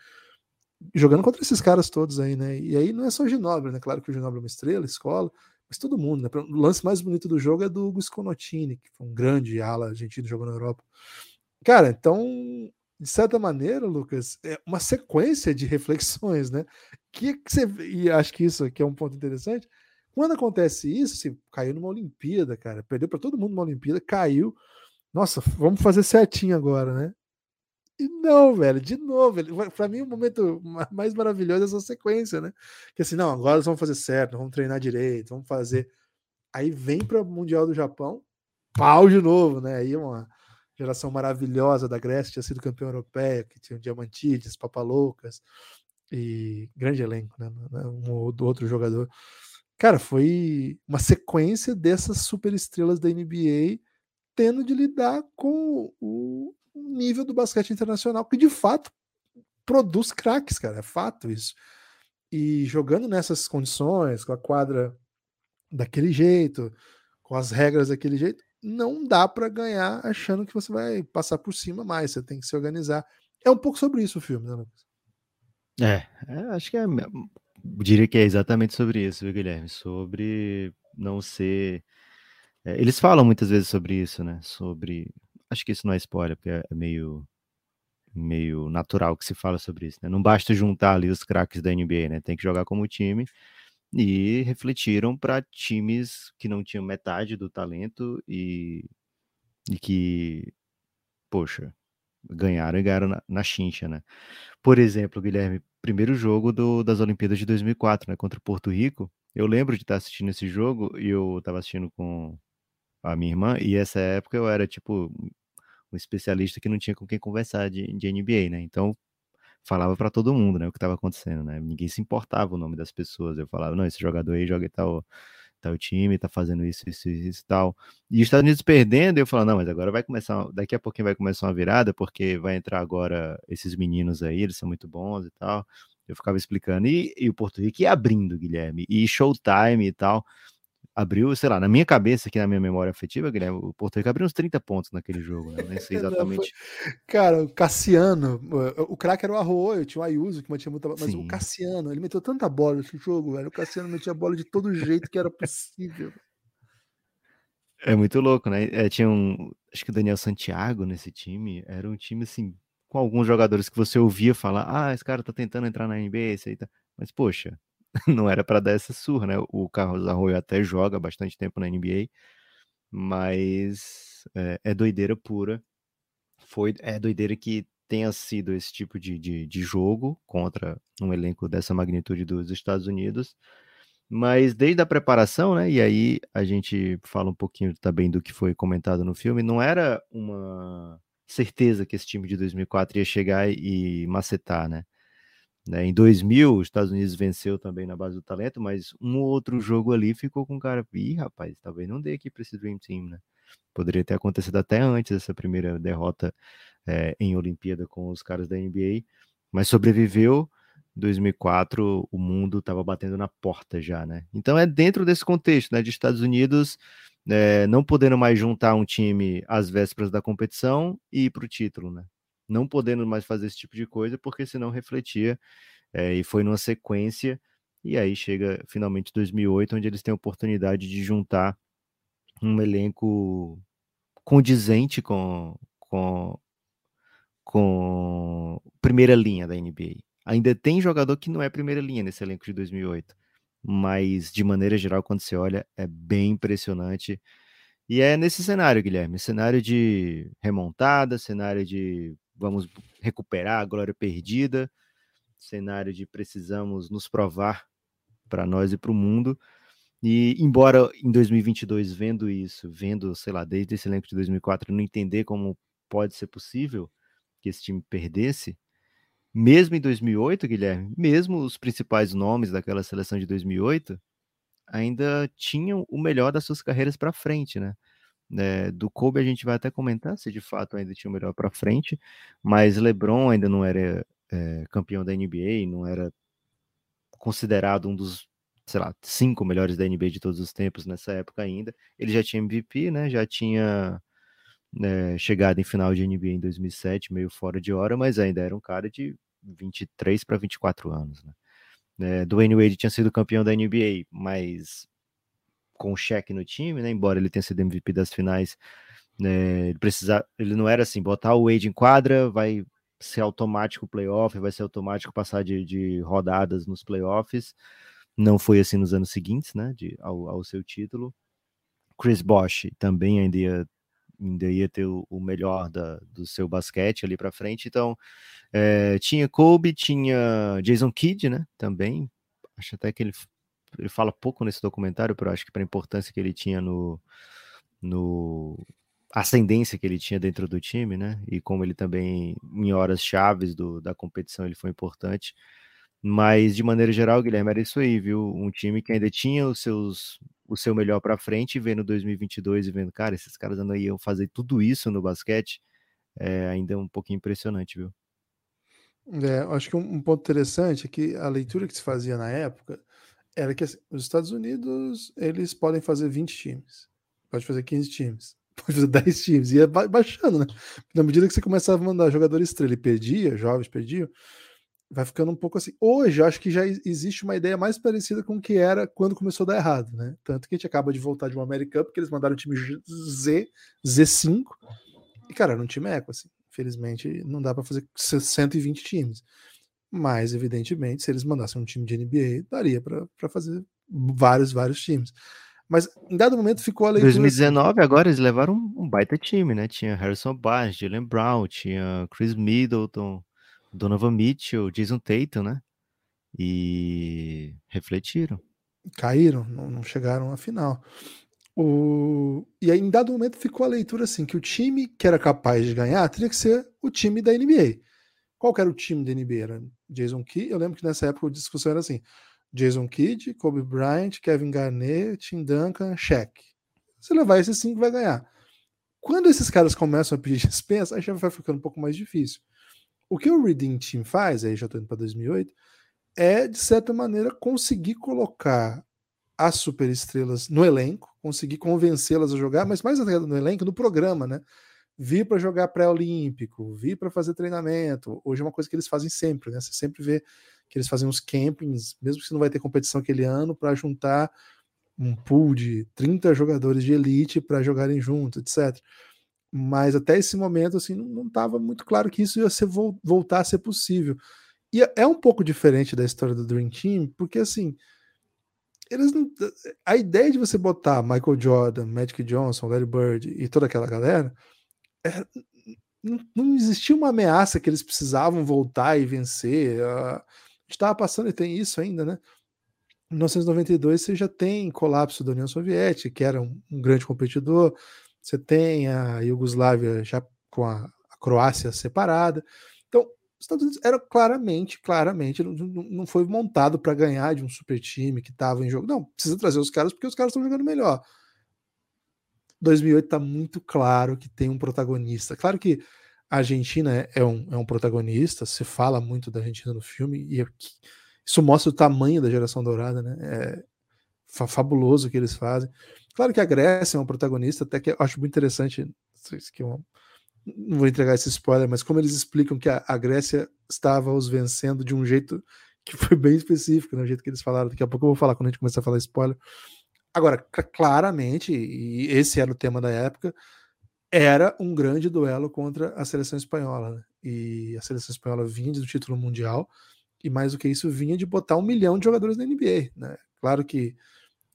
Jogando contra esses caras todos aí, né? E aí não é só o Ginobre, né? Claro que o Ginobre é uma estrela, escola, mas todo mundo, né? O lance mais bonito do jogo é do Hugo Sconotini, que foi um grande ala argentino jogando na Europa. Cara, então, de certa maneira, Lucas, é uma sequência de reflexões, né? Que, que você, e acho que isso aqui é um ponto interessante. Quando acontece isso, você caiu numa Olimpíada, cara, perdeu para todo mundo numa Olimpíada, caiu nossa, vamos fazer certinho agora, né? E não, velho, de novo, para mim o momento mais maravilhoso é essa sequência, né? Que assim, não, agora nós vamos fazer certo, vamos treinar direito, vamos fazer. Aí vem para o Mundial do Japão, pau de novo, né? Aí uma geração maravilhosa da Grécia, tinha sido campeão europeu, que tinha o Diamantides, Papaloucas e grande elenco, né? Um do outro jogador. Cara, foi uma sequência dessas super estrelas da NBA tendo de lidar com o nível do basquete internacional, que de fato produz craques, cara, é fato isso. E jogando nessas condições, com a quadra daquele jeito, com as regras daquele jeito, não dá para ganhar achando que você vai passar por cima mais, você tem que se organizar. É um pouco sobre isso o filme, né, Lucas? É, é acho que é, diria que é exatamente sobre isso, Guilherme? Sobre não ser é, eles falam muitas vezes sobre isso, né? Sobre. Acho que isso não é spoiler, porque é meio, meio natural que se fala sobre isso, né? Não basta juntar ali os craques da NBA, né? Tem que jogar como time. E refletiram para times que não tinham metade do talento e, e que, poxa, ganharam e ganharam na, na chincha, né? Por exemplo, Guilherme, primeiro jogo do, das Olimpíadas de 2004, né? Contra Porto Rico. Eu lembro de estar assistindo esse jogo e eu estava assistindo com, a minha irmã, e essa época eu era tipo um especialista que não tinha com quem conversar de, de NBA, né? Então falava para todo mundo, né, o que estava acontecendo, né? Ninguém se importava o nome das pessoas. Eu falava, não, esse jogador aí joga tal tal time, tá fazendo isso, isso, isso e tal. E os Estados Unidos perdendo, eu falo, não, mas agora vai começar, daqui a pouquinho vai começar uma virada, porque vai entrar agora esses meninos aí, eles são muito bons e tal. Eu ficava explicando. E, e o Porto Rico ia abrindo, Guilherme, e Showtime e tal abriu, sei lá, na minha cabeça, aqui na minha memória afetiva, Guilherme, o Porto Rico abriu uns 30 pontos naquele jogo, né? Nem sei exatamente. Cara, o Cassiano, o craque era o Arroio, tinha o Ayuso que mantinha muita. Mas Sim. o Cassiano, ele meteu tanta bola nesse jogo, velho. O Cassiano metia bola de todo jeito que era possível. É muito louco, né? É, tinha um. Acho que o Daniel Santiago nesse time. Era um time assim, com alguns jogadores que você ouvia falar: ah, esse cara tá tentando entrar na NBA, esse aí tá. Mas, poxa, não era para dar essa surra, né? O Carlos Arroio até joga bastante tempo na NBA, mas é, é doideira pura. Foi, é doideira que tenha sido esse tipo de, de, de, jogo contra um elenco dessa magnitude dos Estados Unidos. Mas desde a preparação, né? E aí a gente fala um pouquinho também do que foi comentado no filme, não era uma certeza que esse time de 2004 ia chegar e macetar, né? Né? Em 2000, os Estados Unidos venceu também na base do talento, mas um outro jogo ali ficou com o cara, ih, rapaz, talvez não dê aqui para esse Dream Team, né? Poderia ter acontecido até antes dessa primeira derrota é, em Olimpíada com os caras da NBA, mas sobreviveu. 2004 o mundo estava batendo na porta já, né? Então é dentro desse contexto, né, de Estados Unidos é, não podendo mais juntar um time às vésperas da competição e ir para o título, né? Não podendo mais fazer esse tipo de coisa porque senão refletia é, e foi numa sequência e aí chega finalmente 2008 onde eles têm a oportunidade de juntar um elenco condizente com, com, com primeira linha da NBA. Ainda tem jogador que não é primeira linha nesse elenco de 2008, mas de maneira geral, quando você olha, é bem impressionante. E é nesse cenário, Guilherme, cenário de remontada, cenário de vamos recuperar a glória perdida, cenário de precisamos nos provar para nós e para o mundo. E embora em 2022 vendo isso, vendo, sei lá, desde esse elenco de 2004, não entender como pode ser possível que esse time perdesse, mesmo em 2008, Guilherme, mesmo os principais nomes daquela seleção de 2008 ainda tinham o melhor das suas carreiras para frente, né? É, do Kobe a gente vai até comentar se de fato ainda tinha o melhor para frente, mas LeBron ainda não era é, campeão da NBA, não era considerado um dos sei lá, cinco melhores da NBA de todos os tempos nessa época ainda. Ele já tinha MVP, né? Já tinha né, chegado em final de NBA em 2007, meio fora de hora, mas ainda era um cara de 23 para 24 anos, né? É, Wade tinha sido campeão da NBA, mas com cheque no time, né? Embora ele tenha sido MVP das finais, né, ele precisa, ele não era assim, botar o Wade em quadra, vai ser automático playoff, vai ser automático passar de, de rodadas nos playoffs. Não foi assim nos anos seguintes, né? De, ao, ao seu título. Chris Bosh também ainda ia, ainda ia ter o, o melhor da, do seu basquete ali para frente. Então, é, tinha Kobe, tinha Jason Kidd, né? Também. Acho até que ele, ele fala pouco nesse documentário, pero acho que para a importância que ele tinha no, no ascendência que ele tinha dentro do time, né? E como ele também, em horas chaves do, da competição, ele foi importante. Mas, de maneira geral, Guilherme, era isso aí, viu? Um time que ainda tinha os seus, o seu melhor para frente, vendo 2022 e vendo, cara, esses caras ainda iam fazer tudo isso no basquete, é ainda é um pouquinho impressionante, viu? É, acho que um, ponto interessante é que a leitura que se fazia na época era que assim, os Estados Unidos eles podem fazer 20 times, pode fazer 15 times, pode fazer 10 times, e ia baixando, né? Na medida que você começava a mandar jogador estrela e perdia, jovens perdiam, vai ficando um pouco assim. Hoje, acho que já existe uma ideia mais parecida com o que era quando começou a dar errado, né? Tanto que a gente acaba de voltar de uma American Cup, que eles mandaram o time Z, Z5, e, cara, era um time eco, assim. Infelizmente, não dá para fazer 120 times. Mas, evidentemente, se eles mandassem um time de NBA, daria para fazer vários, vários times. Mas em dado momento ficou a leitura. 2019, assim, agora eles levaram um, um baita time, né? Tinha Harrison Barnes, Jalen Brown, tinha Chris Middleton, Donovan Mitchell, Jason Tatum, né? E refletiram. Caíram, não, não chegaram à final. O... E aí, em dado momento, ficou a leitura assim: que o time que era capaz de ganhar teria que ser o time da NBA. Qual era o time da NBA? Era Jason Kidd. Eu lembro que nessa época a discussão era assim: Jason Kidd, Kobe Bryant, Kevin Garnett, Tim Duncan, Shaq. Se levar esses cinco, vai ganhar. Quando esses caras começam a pedir dispensa, aí já vai ficando um pouco mais difícil. O que o Redeem Team faz, aí já estou indo para 2008, é, de certa maneira, conseguir colocar as superestrelas no elenco, conseguir convencê-las a jogar, mas mais até no elenco, no programa, né? Vir para jogar pré-olímpico, vir para fazer treinamento. Hoje é uma coisa que eles fazem sempre, né? Você sempre vê que eles fazem uns campings, mesmo que não vai ter competição aquele ano, para juntar um pool de 30 jogadores de elite para jogarem juntos, etc mas até esse momento assim não estava muito claro que isso ia ser, voltar a ser possível. E é, é um pouco diferente da história do Dream Team, porque assim, eles não, a ideia de você botar Michael Jordan, Magic Johnson, Larry Bird e toda aquela galera, não, não, existia uma ameaça que eles precisavam voltar e vencer. A gente estava passando e tem isso ainda, né? Em 1992 você já tem colapso da União Soviética, que era um, um grande competidor você tem a Iugoslávia já com a, a Croácia separada. Então, Os Estados Unidos era claramente, claramente, não, não foi montado para ganhar de um super time que estava em jogo. Não, precisa trazer os caras porque os caras estão jogando melhor. 2008 está muito claro que tem um protagonista. Claro que a Argentina é, é um, é um protagonista, se fala muito da Argentina no filme, e é isso mostra o tamanho da geração dourada, né? É fabuloso o que eles fazem. Claro que a Grécia é um protagonista, até que eu acho muito interessante, que eu não vou entregar esse spoiler, mas como eles explicam que a, a Grécia estava os vencendo de um jeito que foi bem específico, né? O jeito que eles falaram. Daqui a pouco eu vou falar quando a gente começar a falar spoiler. Agora, claramente, e esse era o tema da época, era um grande duelo contra a seleção espanhola. Né? E a seleção espanhola vinha do título mundial, e mais do que isso, vinha de botar um milhão de jogadores na NBA. Né? Claro que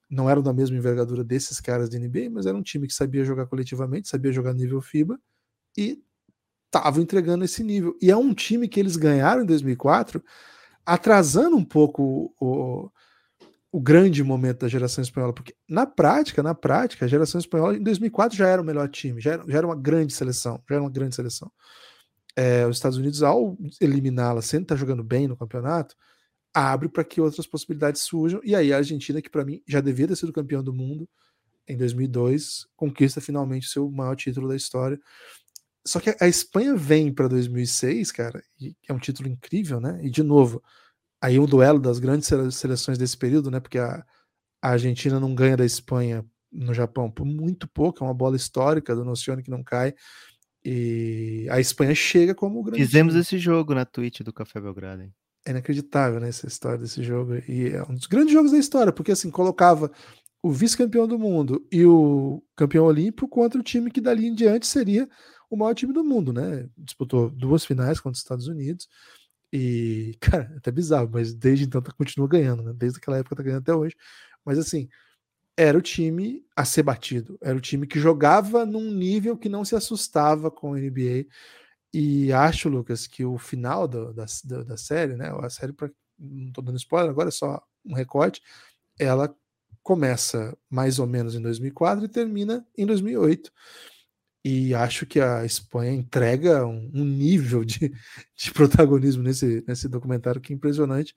não eram da mesma envergadura desses caras da NBA, mas era um time que sabia jogar coletivamente, sabia jogar nível FIBA e estava entregando esse nível. E é um time que eles ganharam em 2004, atrasando um pouco o, o grande momento da geração espanhola, porque na prática, na prática, a geração espanhola em 2004 já era o melhor time, já era, já era uma grande seleção, já era uma grande seleção. É, os Estados Unidos, ao eliminá-la, sendo tá jogando bem no campeonato, abre para que outras possibilidades surjam. E aí a Argentina, que para mim já devia ter sido campeão do mundo em 2002, conquista finalmente o seu maior título da história. Só que a Espanha vem para 2006, cara, e é um título incrível, né? E de novo, aí um duelo das grandes seleções desse período, né? Porque a, a Argentina não ganha da Espanha no Japão por muito pouco, é uma bola histórica do Nocione que não cai. E a Espanha chega como grande. Fizemos time. esse jogo na Twitch do Café Belgrado. Hein? É inacreditável, né? Essa história desse jogo. E é um dos grandes jogos da história, porque assim, colocava o vice-campeão do mundo e o campeão olímpico contra o time que dali em diante seria o maior time do mundo, né? Disputou duas finais contra os Estados Unidos. E, cara, é até bizarro, mas desde então tá, continua ganhando, né? Desde aquela época tá ganhando até hoje. Mas assim, era o time a ser batido. Era o time que jogava num nível que não se assustava com a NBA. E acho, Lucas, que o final do, da, da, da, série, né? A série, pra, não tô dando spoiler, agora é só um recorte. Ela começa mais ou menos em 2004 e termina em 2008 e acho que a Espanha entrega um, um nível de, de, protagonismo nesse, nesse documentário que é impressionante,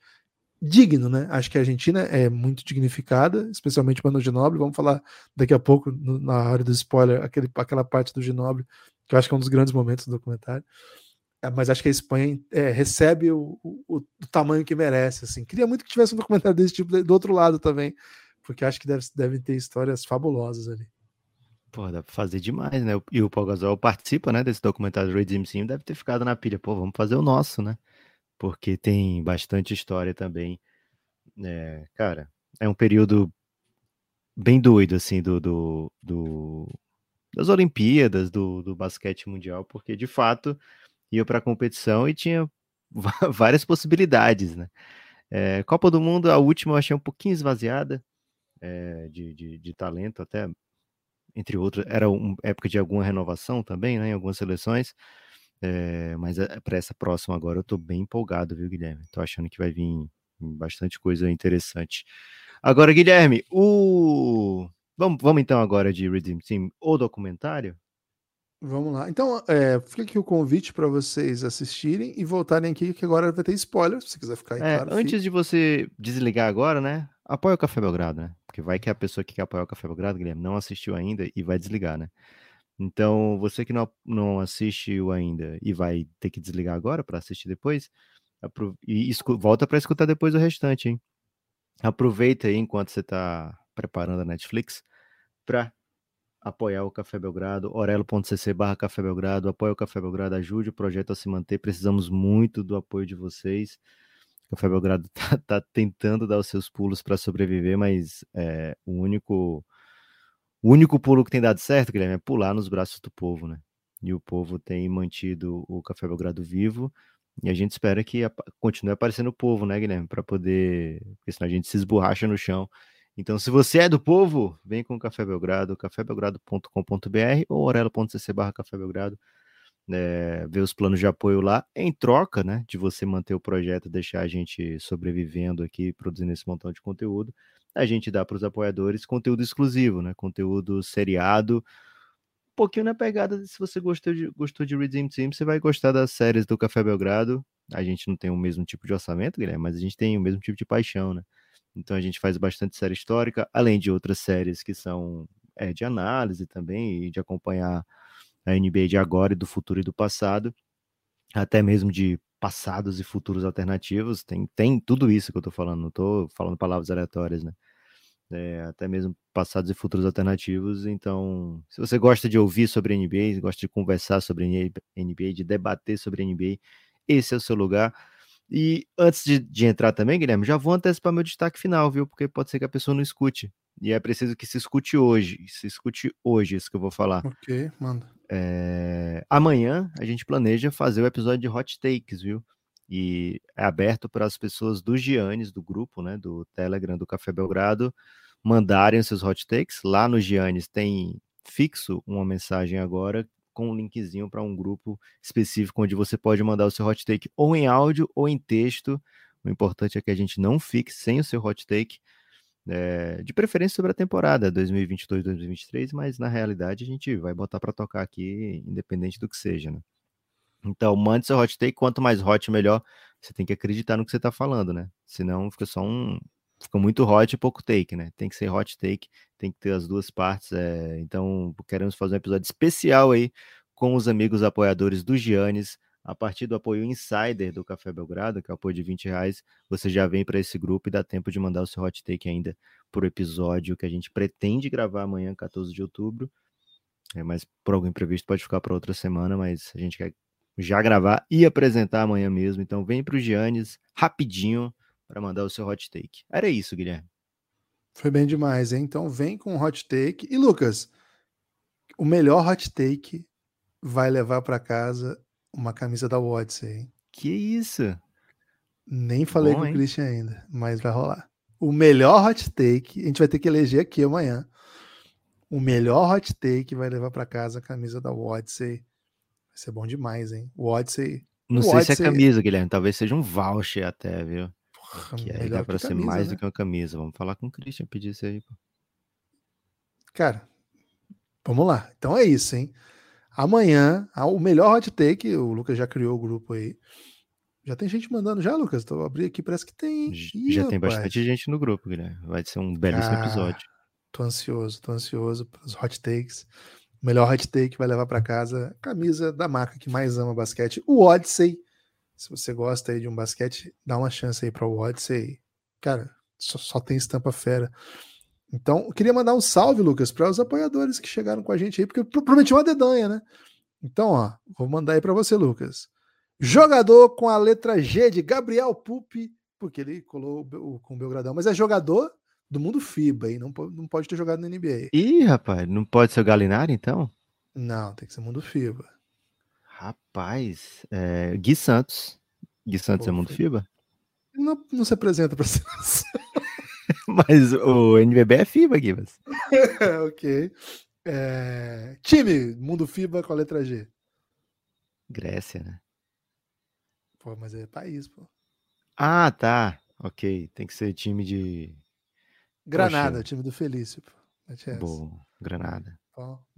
digno, né? Acho que a Argentina é muito dignificada, especialmente o Ginóbili. Vamos falar daqui a pouco, no, na hora do spoiler, aquele, aquela parte do Ginóbili, que eu acho que é um dos grandes momentos do documentário. É, mas acho que a Espanha é, recebe o, o, o, tamanho que merece. Assim. Queria muito que tivesse um documentário desse tipo do outro lado também, porque acho que deve, devem ter histórias fabulosas ali. Pô, dá pra fazer demais, né? E o Paul Gasol participa, né, desse documentário Redeem Sim, deve ter ficado na pilha. Pô, vamos fazer o nosso, né? Porque tem bastante história também. É, cara, é um período bem doido, assim, do, do, do das Olimpíadas, do, do basquete mundial, porque de fato ia para a competição e tinha várias possibilidades, né? É, Copa do Mundo, a última eu achei um pouquinho esvaziada é, de, de, de talento, até entre outros, era uma época de alguma renovação também, né, em algumas seleções. É, mas é, para essa próxima agora eu estou bem empolgado, viu, Guilherme? Estou achando que vai vir bastante coisa interessante. Agora, Guilherme, o. Vamos, vamos então agora de Redeem Team, o documentário? Vamos lá. Então, é, fica aqui o convite para vocês assistirem e voltarem aqui, que agora vai ter spoiler, se você quiser ficar aí, é, claro, Antes fica. de você desligar agora, né? Apoia o Café Belgrado, né? Porque vai que a pessoa que quer apoiar o Café Belgrado, Guilherme, não assistiu ainda e vai desligar, né? Então, você que não, não assistiu ainda e vai ter que desligar agora para assistir depois, e volta para escutar depois o restante, hein? Aproveita aí enquanto você está preparando a Netflix para apoiar o Café Belgrado, orelo.cc barra Café Belgrado, apoia o Café Belgrado, ajude o projeto a se manter, precisamos muito do apoio de vocês. Café Belgrado tá, tá tentando dar os seus pulos para sobreviver, mas é, o único o único pulo que tem dado certo, Guilherme, é pular nos braços do povo, né? E o povo tem mantido o Café Belgrado vivo. E a gente espera que continue aparecendo o povo, né, Guilherme? Para poder. Porque senão a gente se esborracha no chão. Então, se você é do povo, vem com o Café Belgrado, cafébelgrado.com.br ou orelo.cc barra Café Belgrado é, ver os planos de apoio lá, em troca né, de você manter o projeto, deixar a gente sobrevivendo aqui, produzindo esse montão de conteúdo, a gente dá para os apoiadores conteúdo exclusivo, né, conteúdo seriado, um pouquinho na pegada, se você gostou de, gostou de Redeem Team, você vai gostar das séries do Café Belgrado, A gente não tem o mesmo tipo de orçamento, Guilherme, mas a gente tem o mesmo tipo de paixão, né? Então a gente faz bastante série histórica, além de outras séries que são é, de análise também e de acompanhar a NBA de agora e do futuro e do passado, até mesmo de passados e futuros alternativos. Tem, tem tudo isso que eu estou falando, não estou falando palavras aleatórias, né? É, até mesmo passados e futuros alternativos. Então, se você gosta de ouvir sobre NBA, gosta de conversar sobre NBA, de debater sobre NBA, esse é o seu lugar. E antes de, de, entrar também, Guilherme, já vou antecipar meu destaque final, viu? Porque pode ser que a pessoa não escute. E é preciso que se escute hoje. Se escute hoje isso que eu vou falar. Ok, manda. É... Amanhã a gente planeja fazer o episódio de Hot Takes, viu? E é aberto para as pessoas do Giannis, do grupo, né? Do Telegram do Café Belgrado, mandarem seus hot takes. Lá no Giannis tem fixo uma mensagem agora com um linkzinho para um grupo específico onde você pode mandar o seu hot take ou em áudio ou em texto. O importante é que a gente não fique sem o seu hot take, é, de preferência sobre a temporada 2022-2023, mas na realidade a gente vai botar para tocar aqui, independente do que seja, né? Então, mande seu hot take, quanto mais hot, melhor. Você tem que acreditar no que você está falando, né? Senão fica só um. Fica muito hot e pouco take, né? Tem que ser hot take, tem que ter as duas partes. É... Então, queremos fazer um episódio especial aí com os amigos apoiadores do Giannis. A partir do apoio insider do Café Belgrado, que é o apoio de 20 reais, você já vem para esse grupo e dá tempo de mandar o seu hot take ainda por episódio que a gente pretende gravar amanhã, 14 de outubro. É, mas por algum imprevisto pode ficar para outra semana, mas a gente quer já gravar e apresentar amanhã mesmo. Então vem para o Giannis rapidinho para mandar o seu hot take. Era isso, Guilherme. Foi bem demais, hein? Então vem com o hot take. E Lucas, o melhor hot take vai levar para casa uma camisa da Odyssey, hein? Que isso? Nem falei Bom, com o Christian ainda, mas vai rolar. O melhor hot take, a gente vai ter que eleger aqui amanhã. O melhor hot take vai levar para casa a camisa da Odyssey Vai ser bom demais, hein? O Odyssey. Não o sei Odyssey... se é camisa, Guilherme. Talvez seja um voucher até, viu? Porra, que aí dá pra ser camisa, mais né? do que uma camisa. Vamos falar com o Christian, pedir isso aí, pô. Cara, vamos lá. Então é isso, hein? Amanhã, o melhor hot take, o Lucas já criou o grupo aí. Já tem gente mandando já, Lucas? Tô abrindo aqui, parece que tem. Ih, já rapaz. tem bastante gente no grupo, Guilherme. Vai ser um belíssimo ah, episódio. Tô ansioso, tô ansioso pelos hot takes. O melhor hot take vai levar para casa camisa da marca que mais ama basquete, o Odyssey. Se você gosta aí de um basquete, dá uma chance aí para o Odyssey. Cara, só, só, tem estampa fera. Então, eu queria mandar um salve, Lucas, para os apoiadores que chegaram com a gente aí, porque eu prometi uma dedanha, né? Então, ó, vou mandar aí para você, Lucas. Jogador com a letra G de Gabriel Pupi, porque ele colou com o Belgradão, mas é jogador do mundo FIBA e não, não pode ter jogado na NBA. Ih, rapaz, não pode ser o Galinari então? Não, tem que ser mundo FIBA. Rapaz, é, Gui Santos. Gui Santos Pô, é mundo FIBA? Não, não se apresenta para seleção. Mas o NBB é FIBA, Gibas. ok. É... Time, mundo FIBA com a letra G. Grécia, né? Pô, mas é país, pô. Ah, tá. Ok. Tem que ser time de Granada, Poxa. time do Felício. Boa, Granada.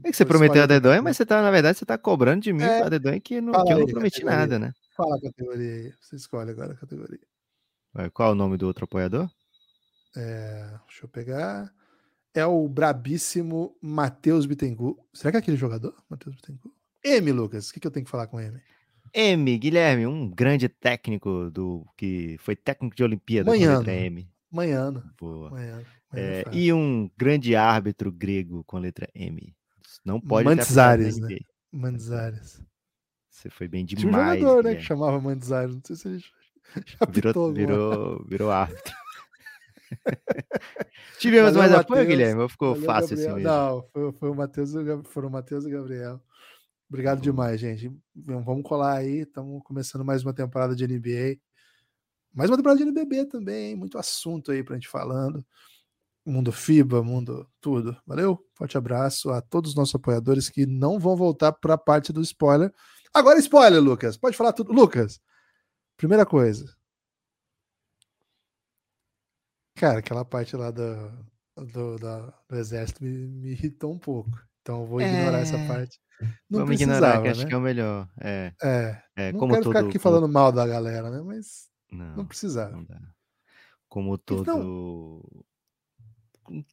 É que você prometeu a dedonha, mas você tá, na verdade, você tá cobrando de mim é, a dedonha que, não, que eu não prometi categoria. nada, né? Fala a categoria aí. Você escolhe agora a categoria. Qual é o nome do outro apoiador? É, deixa eu pegar. É o brabíssimo Matheus Bittencourt. Será que é aquele jogador? Matheus Bittencourt. M, Lucas. O que, que eu tenho que falar com M? M, Guilherme, um grande técnico do que foi técnico de Olimpíada. Manhã. M. Manhã. Boa. Manhã. É, e um grande árbitro grego com a letra M. Não pode Manzares, né? Manzares. Você foi bem demais. Tinha um jogador, né, que chamava Manzares. Não sei se ele já virou, virou, virou árbitro. Tivemos Valeu, mais Mateus, apoio, Guilherme? Ou ficou Valeu, fácil Gabriel. assim mesmo? Não, foi, foi o Matheus, foram o Matheus e o Gabriel. Obrigado demais, gente. Vamos colar aí. Estamos começando mais uma temporada de NBA. Mais uma temporada de NBB também, hein? muito assunto aí pra gente falando. Mundo FIBA, mundo tudo. Valeu, forte abraço a todos os nossos apoiadores que não vão voltar para a parte do spoiler. Agora, spoiler, Lucas. Pode falar tudo. Lucas, primeira coisa. Cara, aquela parte lá do, do, da, do exército me, me irritou um pouco. Então eu vou ignorar essa É, parte. Não vamos ignorar, que precisava, acho que né? é o melhor. É, É. é Não como quero ficar todo, aqui como falando mal da galera, né? Mas não não, precisava. não. Como Então,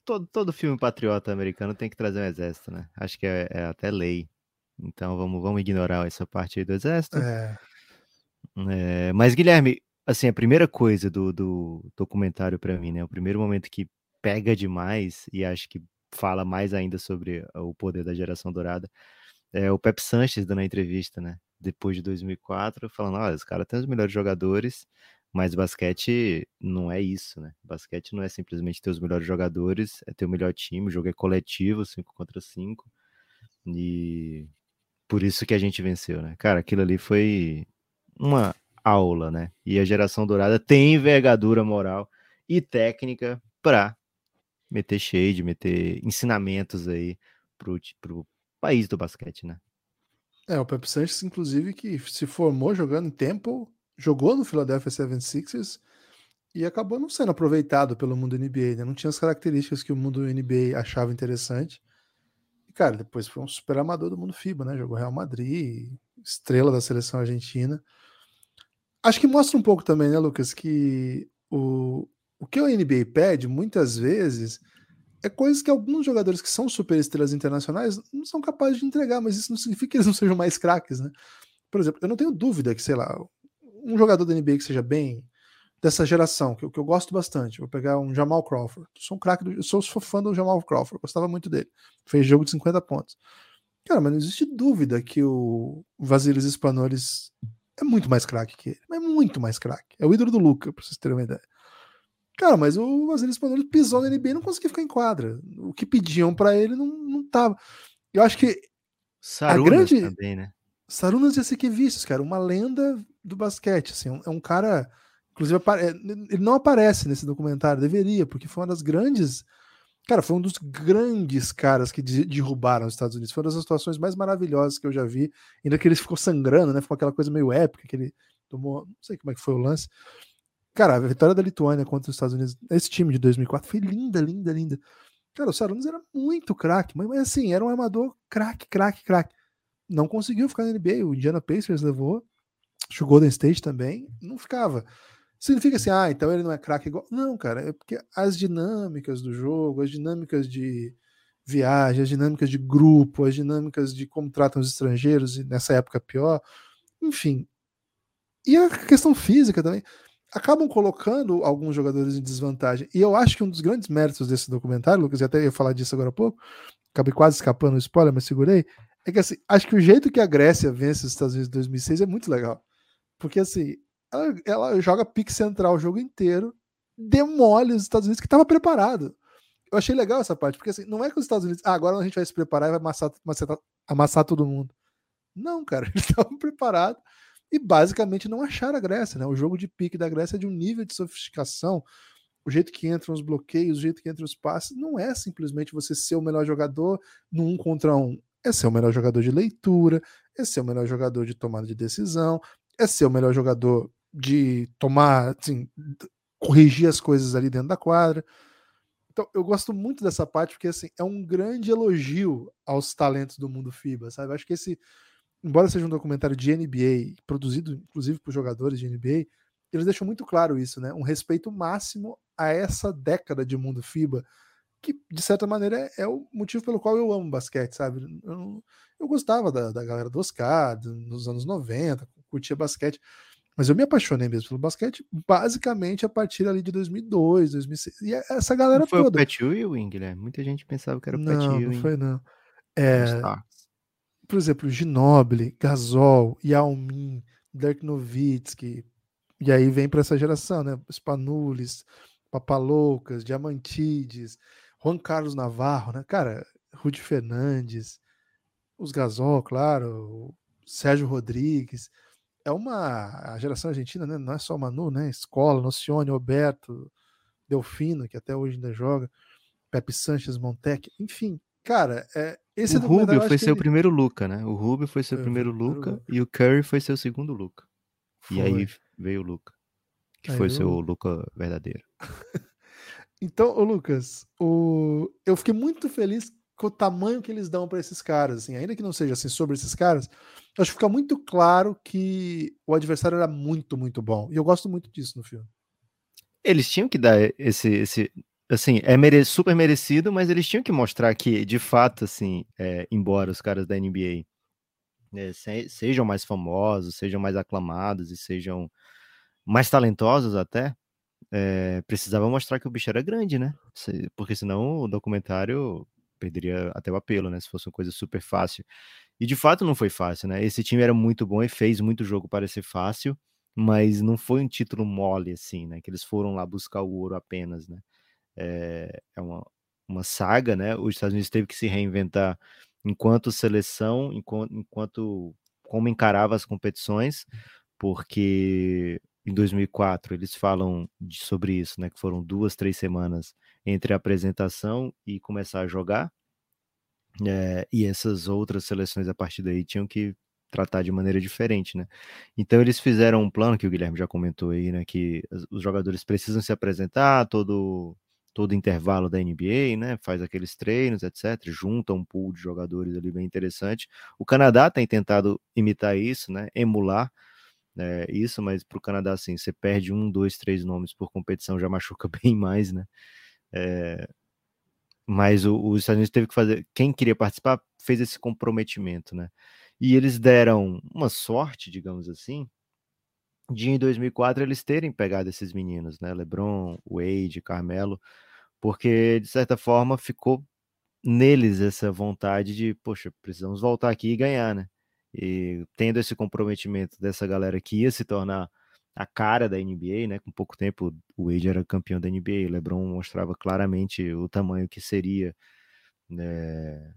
todo, todo, filme patriota americano tem que trazer um exército, né? Acho que é, é até lei. Então vamos, vamos ignorar essa parte aí do exército. é, É, mas, Guilherme, assim, a primeira coisa do, do documentário pra mim, né? O primeiro momento que pega demais e acho que fala mais ainda sobre o poder da geração dourada é o Pep Sanches dando a entrevista, né? Depois de 2004, falando: olha, os caras têm os melhores jogadores, mas basquete não é isso, né? Basquete não é simplesmente ter os melhores jogadores, é ter o melhor time, o jogo é coletivo, 5 contra 5. E por isso que a gente venceu, né? Cara, aquilo ali foi uma aula, né? E a geração dourada tem envergadura moral e técnica para meter shade, meter ensinamentos aí pro, pro país do basquete, né? é, o Pep Sanches, inclusive, que se formou jogando em Temple, jogou no Philadelphia 76ers e acabou não sendo aproveitado pelo mundo NBA, né? Não tinha as características que o mundo NBA achava interessante. E, cara, depois foi um super amador do mundo FIBA, né? Jogou Real Madrid, estrela da seleção argentina. Acho que mostra um pouco também, né, Lucas, que o, o que o NBA pede, muitas vezes, é coisas que alguns jogadores que são superestrelas internacionais não são capazes de entregar, mas isso não significa que eles não sejam mais craques, né? Por exemplo, eu não tenho dúvida que, sei lá, um jogador da NBA que seja bem dessa geração, que, eu- que eu gosto bastante, vou pegar um Jamal Crawford. Eu sou um craque, eu sou, fã do Jamal Crawford, gostava muito dele. Fez jogo de 50 pontos. Cara, mas não existe dúvida que o Vasilis Spanolis é muito mais craque que ele. É muito mais craque. É o ídolo do Luca, pra vocês terem uma ideia. Cara, mas o Vasilis Spanolis pisou na NBA e não conseguia ficar em quadra. O que pediam pra ele não, não tava. Eu acho que Sarunas grande- também, né? Sarunas cara, uma lenda do basquete, assim, é um cara, inclusive apare- ele não aparece nesse documentário, deveria, porque foi uma das grandes, cara, foi um dos grandes caras que de- derrubaram os Estados Unidos, foi uma das situações mais maravilhosas que eu já vi, ainda que ele ficou sangrando, né, ficou aquela coisa meio épica, que ele tomou, não sei como é que foi o lance, cara, a vitória da Lituânia contra os Estados Unidos, esse time de 2004 foi linda, linda, linda, cara, o Sarunas era muito craque, mas, assim, era um armador craque, craque, craque, não conseguiu ficar na NBA. O Indiana Pacers levou, o Golden State também, não ficava. Significa assim, ah, então ele não é craque igual. Não, cara, é porque as dinâmicas do jogo, as dinâmicas de viagem, as dinâmicas de grupo, as dinâmicas de como tratam os estrangeiros, e nessa época pior, enfim. E a questão física também. Acabam colocando alguns jogadores em desvantagem. E eu acho que um dos grandes méritos desse documentário, Lucas, e até ia falar disso agora há pouco, acabei quase escapando o spoiler, mas segurei, é que assim, acho que o jeito que a Grécia vence os Estados Unidos em 2006 é muito legal. Porque assim, ela, ela joga pique central o jogo inteiro, demole os Estados Unidos que estava preparado. Eu achei legal essa parte, porque assim, não é que os Estados Unidos, ah, agora a gente vai se preparar e vai amassar, amassar, amassar todo mundo. Não, cara, eles estavam preparados e basicamente não acharam a Grécia, né? O jogo de pique da Grécia é de um nível de sofisticação, o jeito que entram os bloqueios, o jeito que entram os passes, não é simplesmente você ser o melhor jogador no um contra um. É ser o melhor jogador de leitura, é ser o melhor jogador de tomada de decisão, é ser o melhor jogador de tomar, assim, corrigir as coisas ali dentro da quadra. Então, eu gosto muito dessa parte, porque assim, é um grande elogio aos talentos do mundo FIBA, sabe? Acho que esse, embora seja um documentário de NBA, produzido inclusive por jogadores de NBA, eles deixam muito claro isso, né? Um respeito máximo a essa década de mundo FIBA, que de certa maneira é, é o motivo pelo qual eu amo basquete, sabe? Eu, eu gostava da, da, galera do Oscar, nos anos 90, curtia basquete, mas eu me apaixonei mesmo pelo basquete basicamente a partir ali de 2002, 2006. E essa galera não foi toda. o Pat Ewing, Guilherme? Muita gente pensava que era o não, Pat Ewing. Não, foi não. É, por exemplo, Ginobili, Gasol, Yao Ming, Dirk Nowitzki, e aí vem para essa geração, né? Spanulis, Papaloucas, Diamantides, Juan Carlos Navarro, né? Cara, Rudy Fernandes, os Gasol, claro, Sérgio Rodrigues. É uma a geração argentina, né? Não é só o Manu, né? Escola, Nocione, Roberto, Delfino, que até hoje ainda joga, Pepe Sanches, Montec, enfim. Cara, é, esse o Rubio foi seu ele... primeiro Luca, né? O Rubio foi seu foi primeiro, primeiro Luca, Luca, e o Curry foi seu segundo Luca. Foi. E aí veio o Luca, que aí foi eu... seu Luca verdadeiro. então, o Lucas, o... eu fiquei muito feliz com o tamanho que eles dão para esses caras, assim, ainda que não seja assim sobre esses caras, acho que fica muito claro que o adversário era muito, muito bom. E eu gosto muito disso no filme. Eles tinham que dar esse, esse assim, é mere super merecido, mas eles tinham que mostrar que, de fato, assim, é, embora os caras da NBA é, se, sejam mais famosos, sejam mais aclamados e sejam mais talentosos até, é, precisava mostrar que o bicho era grande, né? Porque senão o documentário perderia até o apelo, né? Se fosse uma coisa super fácil. E de fato não foi fácil, né? Esse time era muito bom e fez muito jogo parecer fácil, mas não foi um título mole, assim, né? Que eles foram lá buscar o ouro apenas, né? É, é uma, uma saga, né? Os Estados Unidos teve que se reinventar enquanto seleção, enquanto, enquanto como encarava as competições, porque em 2004 eles falam de, sobre isso, né? Que foram duas, três semanas entre a apresentação e começar a jogar. É, e essas outras seleções a partir daí tinham que tratar de maneira diferente, né? Então eles fizeram um plano que o Guilherme já comentou aí, né? Que os jogadores precisam se apresentar todo todo intervalo da NBA, né? Faz aqueles treinos, etc. Junta um pool de jogadores ali bem interessante. O Canadá tem tentado imitar isso, né? Emular é, isso, mas para o Canadá, assim, você perde um, dois, três nomes por competição, já machuca bem mais, né? É, mas o, os Estados Unidos teve que fazer. Quem queria participar fez esse comprometimento, né? E eles deram uma sorte, digamos assim, de em 2004 eles terem pegado esses meninos, né? LeBron, Wade, Carmelo, porque de certa forma ficou neles essa vontade de, poxa, precisamos voltar aqui e ganhar, né? E tendo esse comprometimento dessa galera que ia se tornar a cara da NBA, né? Com pouco tempo o Wade era campeão da NBA, o LeBron mostrava claramente o tamanho que seria. Né?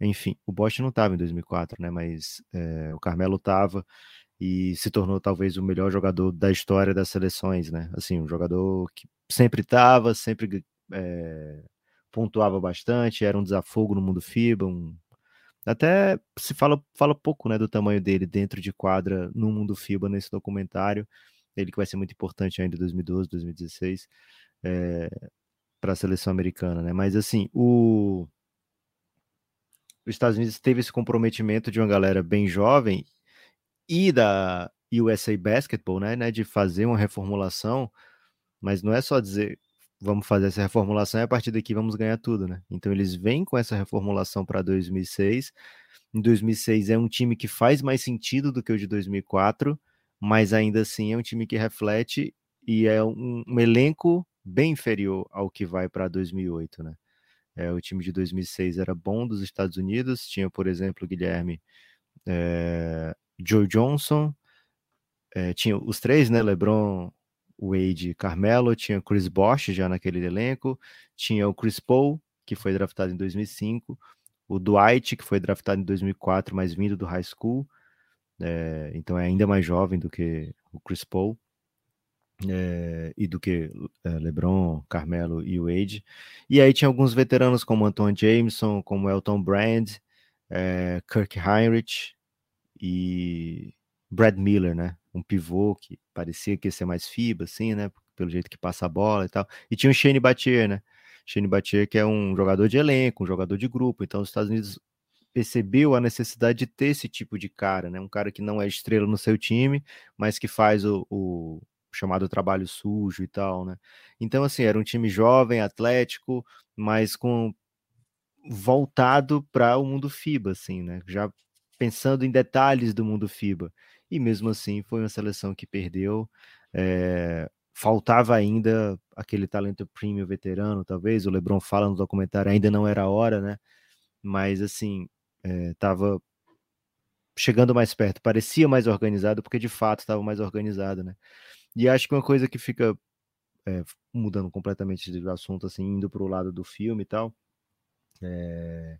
Enfim, o Bosch não estava em 2004, né? Mas é, o Carmelo estava e se tornou talvez o melhor jogador da história das seleções, né? Assim, um jogador que sempre estava, sempre é, pontuava bastante, era um desafogo no mundo FIBA, um até se fala, fala pouco né, do tamanho dele dentro de quadra no mundo FIBA nesse documentário. Ele que vai ser muito importante ainda em 2012, 2016 é, para a seleção americana, né? Mas assim, o os Estados Unidos teve esse comprometimento de uma galera bem jovem e da USA Basketball, né, né, de fazer uma reformulação, mas não é só dizer vamos fazer essa reformulação e a partir daqui vamos ganhar tudo, né? Então eles vêm com essa reformulação para 2006. Em 2006 é um time que faz mais sentido do que o de 2004, mas ainda assim é um time que reflete e é um, um elenco bem inferior ao que vai para 2008, né? É, o time de 2006 era bom dos Estados Unidos, tinha, por exemplo, Guilherme, é, Joe Johnson, é, tinha os três, né? LeBron, Wade Carmelo, tinha Chris Bosh já naquele elenco, tinha o Chris Paul, que foi draftado em 2005, o Dwight, que foi draftado em 2004, mas vindo do high school, é, então é ainda mais jovem do que o Chris Paul, é, e do que é, LeBron, Carmelo e Wade. E aí tinha alguns veteranos como Anton Jameson, como Elton Brand, é, Kirk Heinrich e Brad Miller, né? Um pivô que parecia que ia ser mais FIBA, assim, né? Pelo jeito que passa a bola e tal. E tinha o Shane Battier, né? Shane Battier, que é um jogador de elenco, um jogador de grupo. Então, os Estados Unidos percebeu a necessidade de ter esse tipo de cara, né? Um cara que não é estrela no seu time, mas que faz o, o chamado trabalho sujo e tal, né? Então, assim, era um time jovem, atlético, mas com voltado para o mundo FIBA, assim, né? Já pensando em detalhes do mundo FIBA e mesmo assim foi uma seleção que perdeu. É, faltava ainda aquele talento premium veterano, talvez. O Lebron fala no documentário, ainda não era a hora, né? Mas assim, estava chegando mais perto, parecia mais organizado, porque de fato estava mais organizado, né? E acho que uma coisa que fica é, mudando completamente de assunto, assim, indo para o lado do filme e tal, é,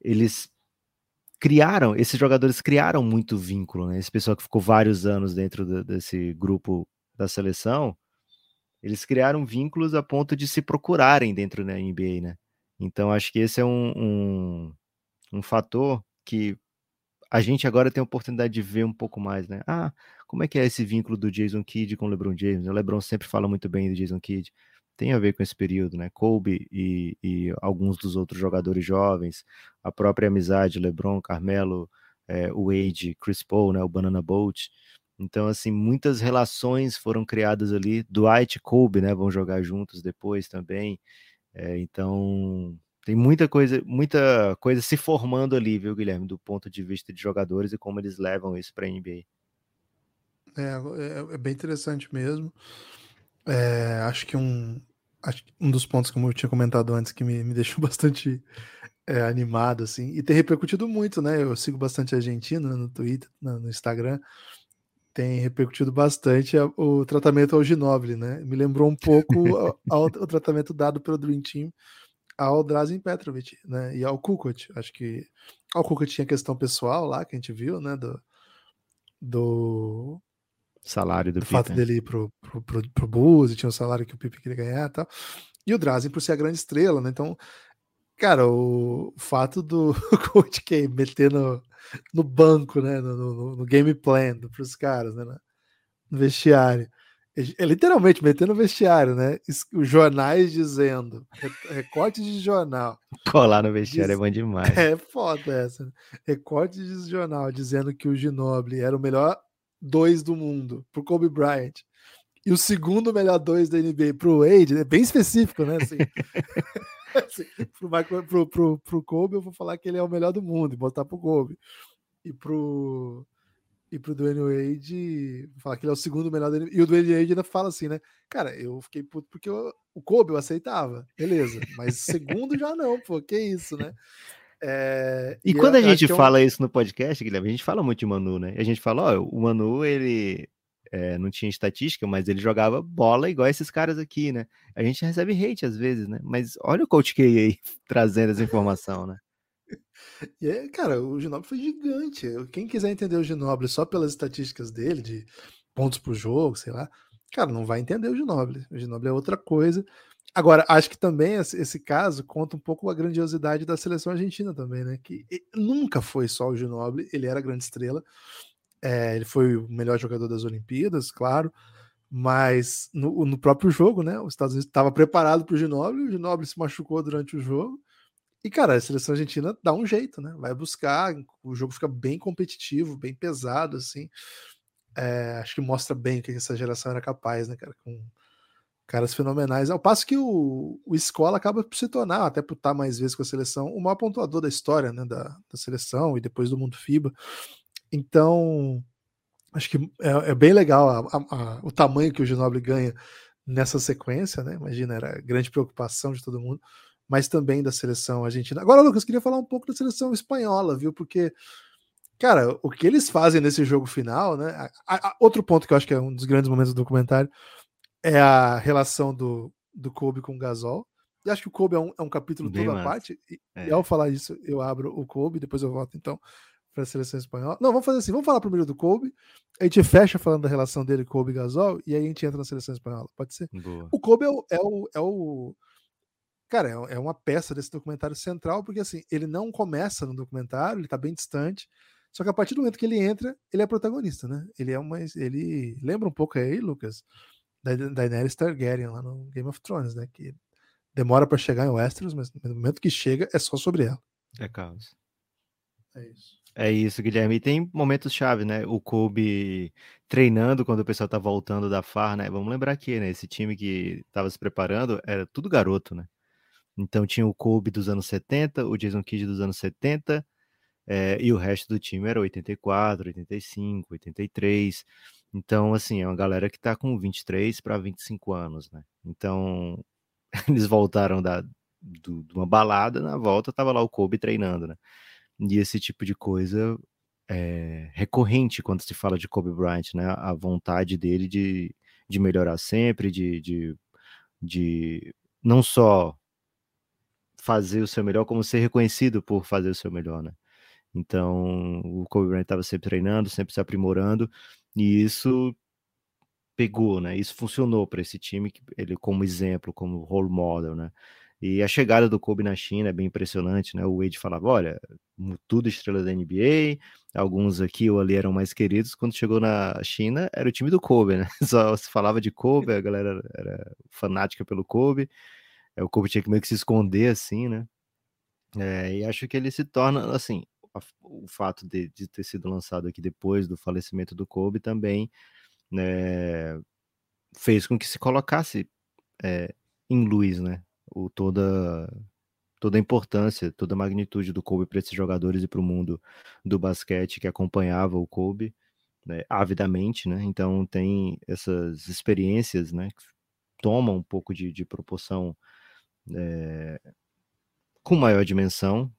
eles criaram, esses jogadores criaram muito vínculo, né? Esse pessoal que ficou vários anos dentro do, desse grupo da seleção, eles criaram vínculos a ponto de se procurarem dentro da NBA, né? Então acho que esse é um, um, um fator que a gente agora tem a oportunidade de ver um pouco mais, né? Ah, como é que é esse vínculo do Jason Kidd com o LeBron James? O LeBron sempre fala muito bem do Jason Kidd. tem a ver com esse período, né? Kobe e, e alguns dos outros jogadores jovens, a própria amizade, LeBron, Carmelo, é, Wade, Chris Paul, né? O Banana Boat. Então, assim, muitas relações foram criadas ali. Dwight e Kobe, né? Vão jogar juntos depois também. É, então, tem muita coisa, muita coisa se formando ali, viu, Guilherme, do ponto de vista de jogadores e como eles levam isso para a NBA. É, é, é, bem interessante mesmo. É, acho que um, acho um dos pontos, como eu tinha comentado antes, que me, me deixou bastante é, animado, assim, e tem repercutido muito, né? Eu sigo bastante a Argentina no Twitter, no, no Instagram, tem repercutido bastante o tratamento ao Ginobili, né? Me lembrou um pouco o tratamento dado pelo Dream Team ao Drazen Petrovic, né? E ao Kukoc. Acho que ao Kukoc tinha questão pessoal lá que a gente viu, né? Do, do salário do, do fato dele ir pro, pro, pro, pro e tinha o salário que o Pipe queria ganhar e tal. E o Drazen por ser a grande estrela, né? Então, cara, o, o fato do Coach K meter no, no banco, né? No, no, no game plan pros caras, né? No vestiário é literalmente metendo no vestiário, né? Os jornais dizendo, recorte de jornal. Colar no vestiário diz, é bom demais. É foda essa. Né? Recorte de jornal dizendo que o Ginobili era o melhor dois do mundo pro Kobe Bryant. E o segundo melhor dois da NBA pro Wade, é bem específico, né? Assim, assim, pro, pro, pro, pro Kobe eu vou falar que ele é o melhor do mundo e botar pro Kobe. E pro e pro Dwayne Wade falar que ele é o segundo melhor dele. E o Dwayne Wade ainda fala assim, né? Cara, eu fiquei puto porque eu, o Kobe eu aceitava, beleza. Mas segundo já não, pô, que isso, né? É, e, e, quando a gente é fala um... isso no podcast, Guilherme, a gente fala muito de Manu, né? A gente fala, ó, o Manu, ele é, não tinha estatística, mas ele jogava bola igual esses caras aqui, né? A gente recebe hate às vezes, né? Mas olha o Coach K aí trazendo essa informação, né? E é, cara, o Ginoble foi gigante. Quem quiser entender o Ginoble só pelas estatísticas dele, de pontos por jogo, sei lá, cara, não vai entender o Ginoble. O Ginoble é outra coisa. Agora, acho que também esse caso conta um pouco a grandiosidade da seleção argentina também, né? Que nunca foi só o Ginoble, ele era grande estrela. É, ele foi o melhor jogador das Olimpíadas, claro. Mas no, no próprio jogo, né? Os Estados Unidos estava preparado para o Ginoble, o Ginoble se machucou durante o jogo e, cara, a seleção argentina dá um jeito, né? Vai buscar, o jogo fica bem competitivo, bem pesado, assim. É, acho que mostra bem o que essa geração era capaz, né, cara? Com caras fenomenais. Ao passo que o, o Escola acaba por se tornar, até por estar mais vezes com a seleção, o maior pontuador da história, né? Da, da seleção e depois do mundo FIBA. Então, acho que é, é bem legal a, a, a, o tamanho que o Ginobili ganha nessa sequência, né? Imagina, era grande preocupação de todo mundo mas também da seleção argentina. Agora, Lucas, queria falar um pouco da seleção espanhola, viu? Porque, cara, o que eles fazem nesse jogo final, né? A, a, outro ponto que eu acho que é um dos grandes momentos do documentário é a relação do, do Kobe com o Gasol. E acho que o Kobe é um, é um capítulo Bem toda a parte. E, é. e, ao falar isso, eu abro o Kobe, depois eu volto então para a seleção espanhola. Não, vamos fazer assim, vamos falar primeiro do Kobe, a gente fecha falando da relação dele Kobe e Gasol, e aí a gente entra na seleção espanhola. Pode ser? Boa. O Kobe é o, é o, é o cara, é, é uma peça desse documentário central, porque assim, ele não começa no documentário, ele tá bem distante, só que a partir do momento que ele entra, ele é protagonista, né? Ele é uma. Ele lembra um pouco aí, Lucas, da Daenerys Targaryen lá no Game of Thrones, né? Que demora para chegar em Westeros, mas no momento que chega é só sobre ela. É caos. É isso. É isso, Guilherme. E tem momentos chave, né? O Kobe treinando quando o pessoal tá voltando da FAR, né? Vamos lembrar aqui, né? Esse time que tava se preparando era tudo garoto, né? Então tinha o Kobe dos anos 70, o Jason Kidd dos anos 70, é, e o resto do time era 84, 85, 83. Então, assim, é uma galera que está com 23 para 25 anos, né? Então, eles voltaram da, do, de uma balada, na volta tava lá o Kobe treinando, né? E esse tipo de coisa é recorrente quando se fala de Kobe Bryant, né? A vontade dele de, de melhorar sempre, de, de, de não só fazer o seu melhor, como ser reconhecido por fazer o seu melhor, né? Então, o Kobe Bryant estava sempre treinando, sempre se aprimorando, e isso pegou, né? Isso funcionou para esse time, ele como exemplo, como role model, né? E a chegada do Kobe na China é bem impressionante, né? O Wade falava, olha, tudo estrela da NBA, alguns aqui ou ali eram mais queridos. Quando chegou na China, era o time do Kobe, né? Só se falava de Kobe, a galera era fanática pelo Kobe. É, o Kobe tinha que meio que se esconder assim, né? É, e acho que ele se torna, assim, o fato de, de, ter sido lançado aqui depois do falecimento do Kobe também né, fez com que se colocasse é, em luz, né? O, toda, toda a importância, toda a magnitude do Kobe para esses jogadores e para o mundo do basquete que acompanhava o Kobe né, avidamente, né? Então tem essas experiências, né? Que tomam um pouco de, de proporção é, com maior dimensão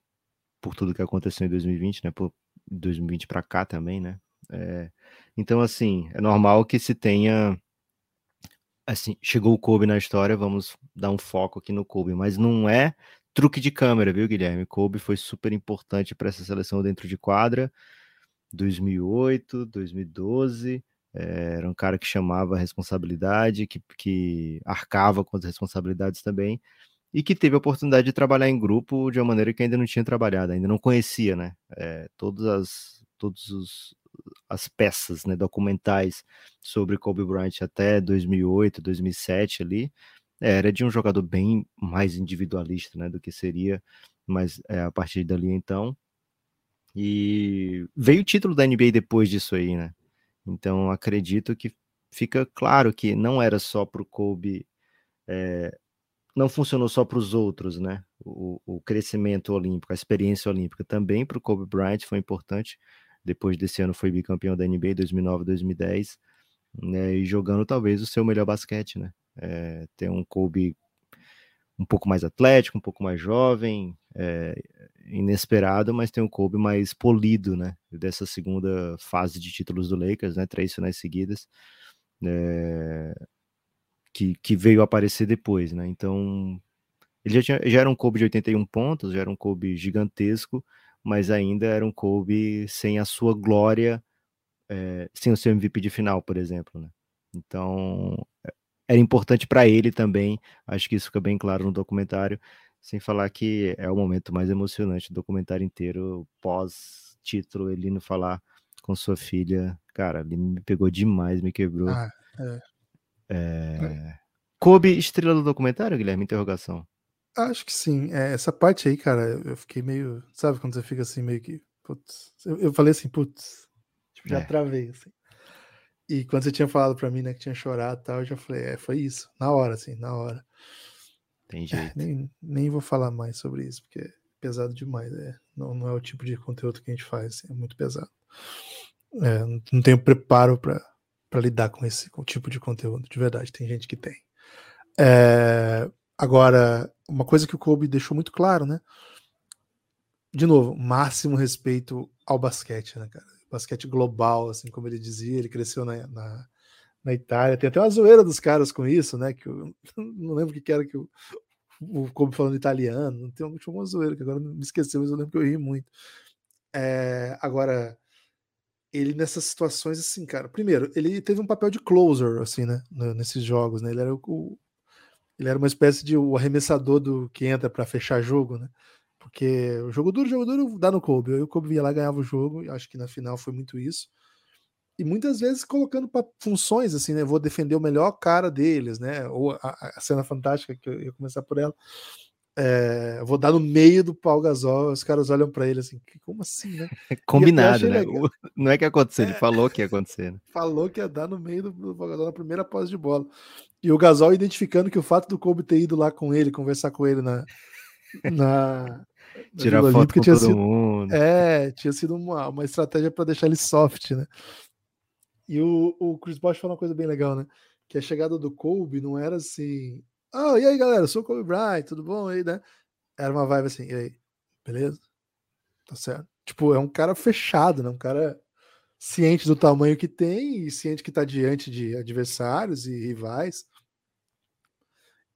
por tudo que aconteceu em 2020, né? Por 2020 para cá também, né? É, então, assim, é normal que se tenha. Assim, chegou o Kobe na história, vamos dar um foco aqui no Kobe, mas não é truque de câmera, viu, Guilherme? Kobe foi super importante para essa seleção dentro de quadra, 2008, 2012. É, era um cara que chamava a responsabilidade, que, que arcava com as responsabilidades também, e que teve a oportunidade de trabalhar em grupo de uma maneira que ainda não tinha trabalhado, ainda não conhecia, né? É, todas as, todos os, as peças né, documentais sobre Kobe Bryant até 2008, 2007 ali, era de um jogador bem mais individualista né, do que seria, mas é, a partir dali então. E veio o título da NBA depois disso aí, né? Então acredito que fica claro que não era só para o Kobe, é, não funcionou só para os outros, né? O, o, crescimento olímpico, a experiência olímpica também para o Kobe Bryant foi importante, depois desse ano foi bicampeão da NBA 2009 2010, né, e jogando talvez o seu melhor basquete, né? É, tem um Kobe um pouco mais atlético, um pouco mais jovem, é, inesperado, mas tem um Kobe mais polido, né? Dessa segunda fase de títulos do Lakers, né? Três finais seguidas, é, que, que veio aparecer depois, né? Então ele já, tinha, já era um Kobe de 81 pontos, já era um Kobe gigantesco, mas ainda era um Kobe sem a sua glória, é, sem o seu MVP de final, por exemplo, né? Então, é, era importante para ele também, acho que isso fica bem claro no documentário, sem falar que é o momento mais emocionante do documentário inteiro, pós-título, ele indo falar com sua filha, cara, ele me pegou demais, me quebrou. Ah, é. É... Kobe, estrela do documentário, Guilherme? Interrogação. Acho que sim. É, essa parte aí, cara, eu fiquei meio. Sabe quando você fica assim, meio que. Putz, eu, eu falei assim, putz. Tipo, já é. travei, assim. E quando você tinha falado pra mim, né, que tinha chorado e tal, eu já falei, é, foi isso. Na hora, assim, na hora. Tem jeito. Nem, nem vou falar mais sobre isso, porque é pesado demais. É, não, não é o tipo de conteúdo que a gente faz, assim, é muito pesado. É, não tenho preparo para lidar com esse tipo de conteúdo, de verdade. Tem gente que tem. É, Agora, uma coisa que o Kobe deixou muito claro, né? De novo, máximo respeito ao basquete, né, cara? Basquete global, assim como ele dizia, ele cresceu na, na, na Itália. Tem até uma zoeira dos caras com isso, né? Que eu não lembro o que era que o, o Kobe falando italiano. Tem uma zoeira que agora me esqueceu, mas eu lembro que eu ri muito. É, agora, ele nessas situações, assim, cara, primeiro, ele teve um papel de closer, assim, né? Nesses jogos, né? Ele era o, ele era uma espécie de o arremessador do que entra para fechar jogo, né? Porque o jogo duro, jogo duro dá no Kobe. Aí o Kobe ia lá ganhava o jogo, e acho que na final foi muito isso. E muitas vezes colocando para funções assim, né? Vou defender o melhor cara deles, né? Ou a, a cena fantástica que eu ia começar por ela. É, vou dar no meio do pau gasol, os caras olham para ele assim, como assim, né? Combinado, né? Legal. Não é que aconteceu, ele é, falou que ia acontecer. Né? Falou que ia dar no meio do, do pau gasol na primeira posse de bola. E o Gasol identificando que o fato do Kobe ter ido lá com ele, conversar com ele na. na Tirar foto Olímpica, com todo sido, mundo. É, tinha sido uma, uma estratégia para deixar ele soft, né? E o, o Chris Bosh falou uma coisa bem legal, né? Que a chegada do Kobe não era assim. Ah, oh, e aí, galera, eu sou o Kobe Bryant, tudo bom aí, né? Era uma vibe assim, e aí, beleza? Tá certo. Tipo, é um cara fechado, né? Um cara ciente do tamanho que tem e ciente que está diante de adversários e rivais.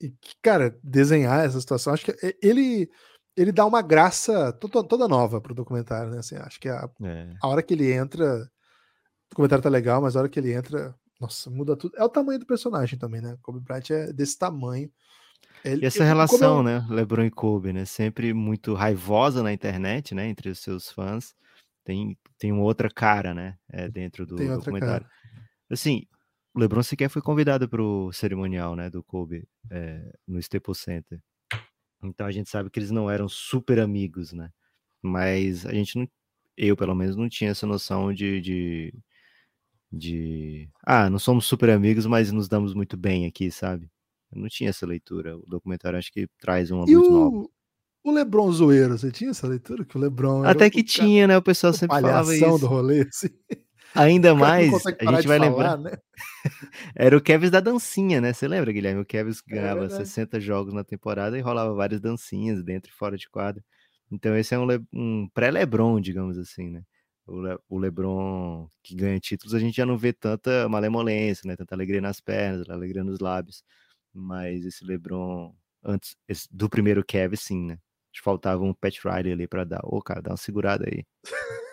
E, cara, desenhar essa situação, acho que ele ele dá uma graça toda, toda nova pro documentário, né? Assim, acho que a, é. a hora que ele entra, o documentário tá legal, mas a hora que ele entra, nossa, muda tudo. É o tamanho do personagem também, né? Kobe Bryant é desse tamanho. Ele, e essa relação, eu... né, LeBron e Kobe, né, sempre muito raivosa na internet, né, entre os seus fãs, tem, tem uma outra cara, né, é, dentro do documentário. Assim, o LeBron sequer foi convidado para o cerimonial, né, do Kobe é, no Staples Center. Então a gente sabe que eles não eram super amigos, né, mas a gente não, eu pelo menos não tinha essa noção de, de, de ah, não somos super amigos, mas nos damos muito bem aqui, sabe? Eu não tinha essa leitura. O documentário acho que traz uma e luz o... nova. O Lebron zoeiro, você tinha essa leitura? Que o Lebron Até que tinha, né? O pessoal sempre falava isso. do rolê, assim. Ainda mais, a gente vai falar, lembrar. Né? Era o Kevin da dancinha, né? Você lembra, Guilherme? O Kevin é ganhava é 60 jogos na temporada e rolava várias dancinhas dentro e fora de quadra. Então esse é um, um pré-Lebron, digamos assim, né? O, Le o Lebron que ganha títulos, a gente já não vê tanta malemolência, né? Tanta alegria nas pernas, alegria nos lábios. Mas esse LeBron, antes esse, do primeiro Kevin, sim, né? Faltava um Pat Riley ali para dar. Ô, cara, dá uma segurada aí.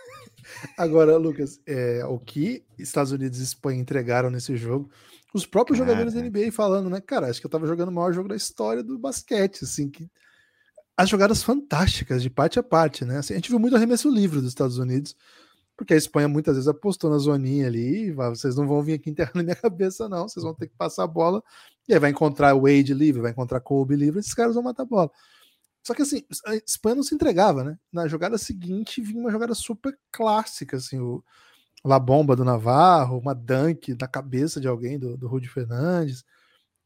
Agora, Lucas, é, o que Estados Unidos e Espanha entregaram nesse jogo, os próprios cara. jogadores da NBA falando, né? Cara, acho que eu tava jogando o maior jogo da história do basquete, assim, que as jogadas fantásticas, de parte a parte, né? Assim, a gente viu muito arremesso livre dos Estados Unidos, porque a Espanha muitas vezes apostou na zoninha ali, vocês não vão vir aqui enterrar na minha cabeça, não, vocês vão ter que passar a bola e aí vai encontrar o Wade livre, vai encontrar Kobe livre, esses caras vão matar a bola. Só que assim, a Espanha não se entregava, né? Na jogada seguinte vinha uma jogada super clássica, assim, o La Bomba do Navarro, uma dunk na cabeça de alguém, do, do Rudy Fernandes,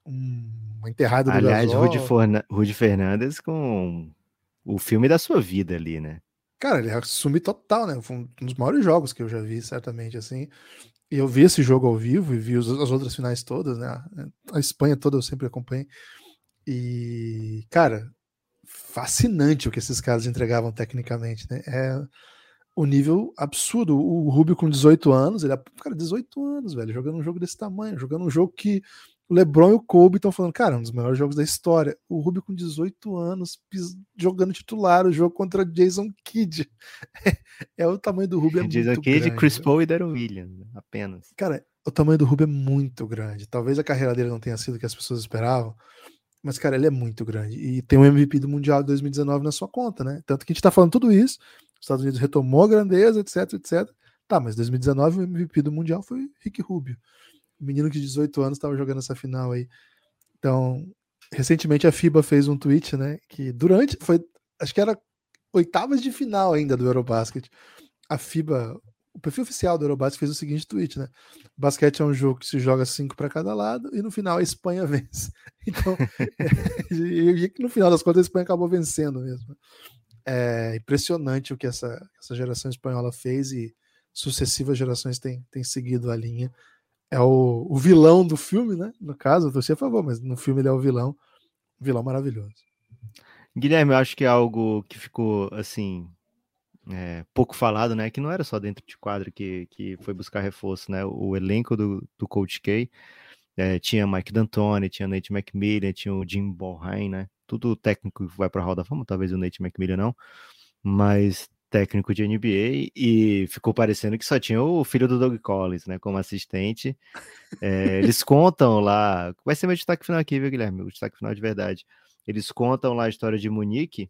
um, uma enterrada do Aliás, Rudy, Forna, Rudy Fernandes com o filme da sua vida ali, né? Cara, ele assume total, né? Foi um dos maiores jogos que eu já vi, certamente, assim. E eu vi esse jogo ao vivo e vi as outras finais todas, né? A Espanha toda eu sempre acompanhei. E, cara, fascinante o que esses caras entregavam tecnicamente, né? É o nível absurdo. O Rubio com 18 anos, ele é, cara, 18 anos, velho, jogando um jogo desse tamanho, jogando um jogo que o LeBron e o Kobe estão falando, cara, um dos melhores jogos da história. O Rubio com 18 anos, jogando titular, o jogo contra Jason Kidd. é o tamanho do Rubio é Jason Kidd, grande, Chris Paul e Darren Williams, apenas. Cara, o tamanho do Rubio é muito grande. Talvez a carreira dele não tenha sido o que as pessoas esperavam, mas, cara, ele é muito grande. E tem um MVP do Mundial de 2019 na sua conta, né? Tanto que a gente tá falando tudo isso, os Estados Unidos retomou a grandeza, etc, etc. Tá, mas 2019 o MVP do Mundial foi Rick Rubio menino de 18 anos estava jogando essa final aí. Então, recentemente a FIBA fez um tweet, né? Que durante. Foi, acho que era oitavas de final ainda do Eurobasket. A FIBA, o perfil oficial do Eurobasket fez o seguinte tweet, né? basquete é um jogo que se joga cinco para cada lado e no final a Espanha vence. Então, e, no final das contas a Espanha acabou vencendo mesmo. É impressionante o que essa, essa geração espanhola fez e sucessivas gerações têm, têm seguido a linha é o, o, vilão do filme, né? No caso, eu torci a favor, mas no filme ele é o vilão. vilão maravilhoso. Guilherme, eu acho que é algo que ficou assim. É, pouco falado, né? Que não era só dentro de quadro que, que foi buscar reforço, né? O elenco do, do Coach K é, tinha Mike D'Antoni, tinha Nate McMillan, tinha o Jim Bohain, né? Tudo técnico que vai para a roda fama, talvez o Nate McMillan não, mas técnico de NBA e ficou parecendo que só tinha o filho do Doug Collins, né, como assistente. É, eles contam lá, vai ser meu destaque final aqui, viu, Guilherme? O destaque final de verdade. Eles contam lá a história de Munique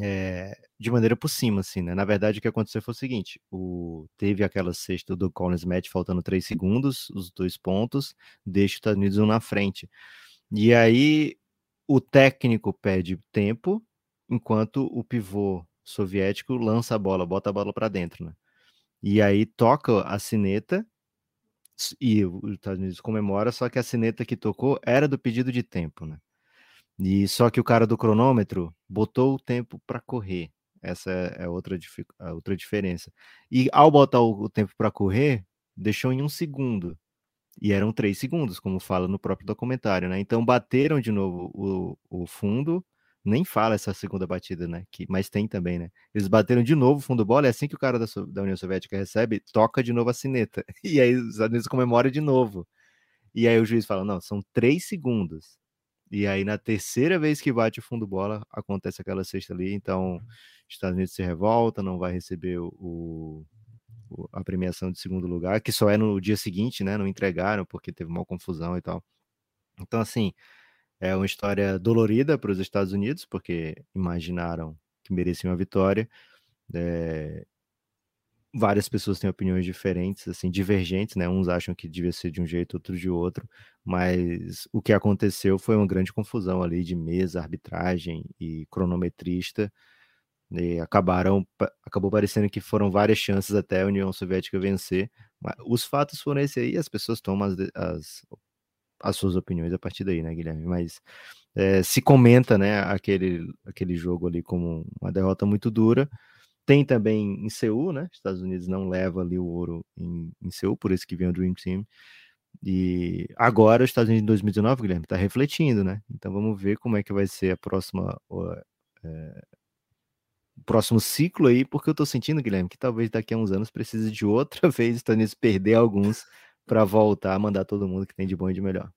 é, de maneira por cima, assim, né? Na verdade, o que aconteceu foi o seguinte: o, teve aquela sexta do Collins Match faltando três segundos, os dois pontos, deixa os Estados Unidos um na frente. E aí o técnico pede tempo, enquanto o pivô soviético lança a bola, bota a bola para dentro, né? E aí toca a sineta e os Estados Unidos comemora, só que a sineta que tocou era do pedido de tempo, né? E só que o cara do cronômetro botou o tempo para correr. Essa é outra, a outra diferença. E ao botar o, tempo para correr, deixou em um segundo. E eram três segundos, como fala no próprio documentário, né? Então bateram de novo o, o fundo nem fala essa segunda batida, né? Que, mas tem também, né? Eles bateram de novo o fundo bola, é assim que o cara da, da União Soviética recebe, toca de novo a sineta. E aí os Estados Unidos comemoram de novo. E aí o juiz fala: não, são três segundos. E aí, na terceira vez que bate o fundo bola, acontece aquela sexta ali. Então, os Estados Unidos se revolta, não vai receber o, o, a premiação de segundo lugar, que só é no dia seguinte, né? Não entregaram porque teve uma confusão e tal. Então, assim, É uma história dolorida para os Estados Unidos, porque imaginaram que mereciam a vitória. É, várias pessoas têm opiniões diferentes, assim, divergentes, né? Uns acham que devia ser de um jeito, outros de outro, mas o que aconteceu foi uma grande confusão ali de mesa, arbitragem e cronometrista, e acabaram, acabou parecendo que foram várias chances até a União Soviética vencer, mas os fatos foram esse aí, as pessoas tomam as, as, as suas opiniões a partir daí, né, Guilherme? Mas é, se comenta, né, aquele, aquele jogo ali como uma derrota muito dura, tem também em Seul, né? Estados Unidos não leva ali o ouro em, em Seul, por isso que vem o Dream Team. E agora os Estados Unidos em 2019, Guilherme, está refletindo, né? Então vamos ver como é que vai ser a próxima. É, o próximo ciclo aí, porque eu tô sentindo, Guilherme, que talvez daqui a uns anos precise de outra vez os Estados Unidos perder alguns para voltar a mandar todo mundo que tem de bom e de melhor.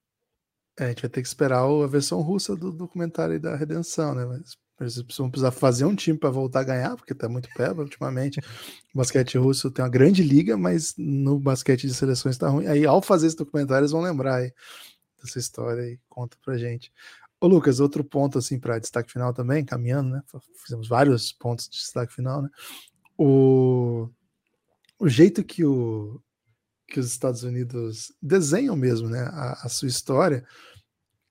É, a gente vai ter que esperar a versão russa do documentário da redenção, né? Mas eles precisar fazer um time para voltar a ganhar, porque tá muito pé ultimamente. O basquete russo tem uma grande liga, mas no basquete de seleções tá ruim. Aí, ao fazer esse documentário, eles vão lembrar aí dessa história e conta pra gente. Ô, Lucas, outro ponto assim para destaque final também, caminhando, né? Fizemos vários pontos de destaque final, né? O, o jeito que, o, que os Estados Unidos desenham mesmo, né? A, a sua história,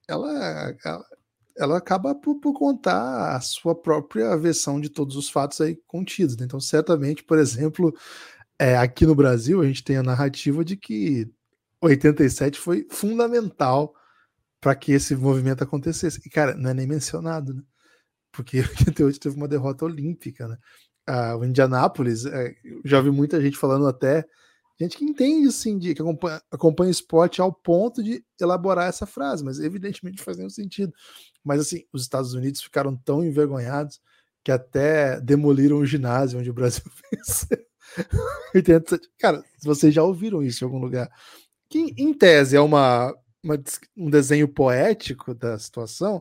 ela, ela ela acaba por, por, contar a sua própria versão de todos os fatos aí contidos. Né? Então, certamente, por exemplo, é, aqui no Brasil, a gente tem a narrativa de que 87 foi fundamental para que esse movimento acontecesse. E, cara, não é nem mencionado, né? Porque 88 teve uma derrota olímpica, né? Ah, o Indianápolis, é, já vi muita gente falando até gente que entende, assim, de, que acompanha, acompanha o esporte ao ponto de elaborar essa frase, mas evidentemente faz nenhum sentido. Mas, assim, os Estados Unidos ficaram tão envergonhados que até demoliram o ginásio onde o Brasil venceu. Cara, vocês já ouviram isso em algum lugar. Que, em tese, é uma, uma, um desenho poético da situação.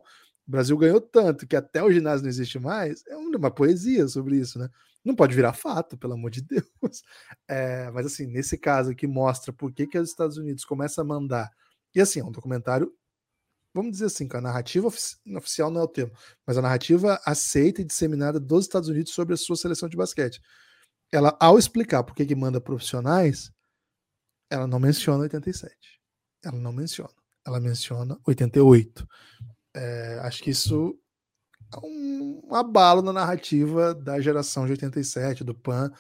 O Brasil ganhou tanto que até o ginásio não existe mais. É uma poesia sobre isso, né? Não pode virar fato, pelo amor de Deus. É, mas assim, nesse caso que mostra por que, que os Estados Unidos começam a mandar. E assim, é um documentário, vamos dizer assim, a narrativa ofici oficial não é o termo, mas a narrativa aceita e disseminada dos Estados Unidos sobre a sua seleção de basquete. Ela, ao explicar por que, que manda profissionais, ela não menciona 87. Ela não menciona. Ela menciona 88. É, acho que isso um abalo na narrativa da geração de 87, do PAN,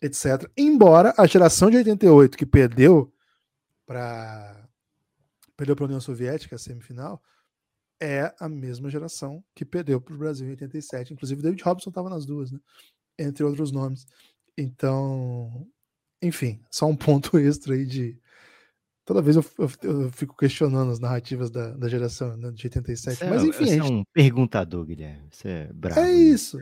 etc. Embora a geração de 88 que perdeu para perdeu para a União Soviética a semifinal é a mesma geração que perdeu para o Brasil em 87. Inclusive David Robson estava nas duas, né? Entre outros nomes. Então, enfim, só um ponto extra aí de Toda vez eu, eu, eu, fico questionando as narrativas da, da geração né, de 87. Você Mas é enfim. Você é gente... um perguntador, Guilherme. Você é bravo. É isso.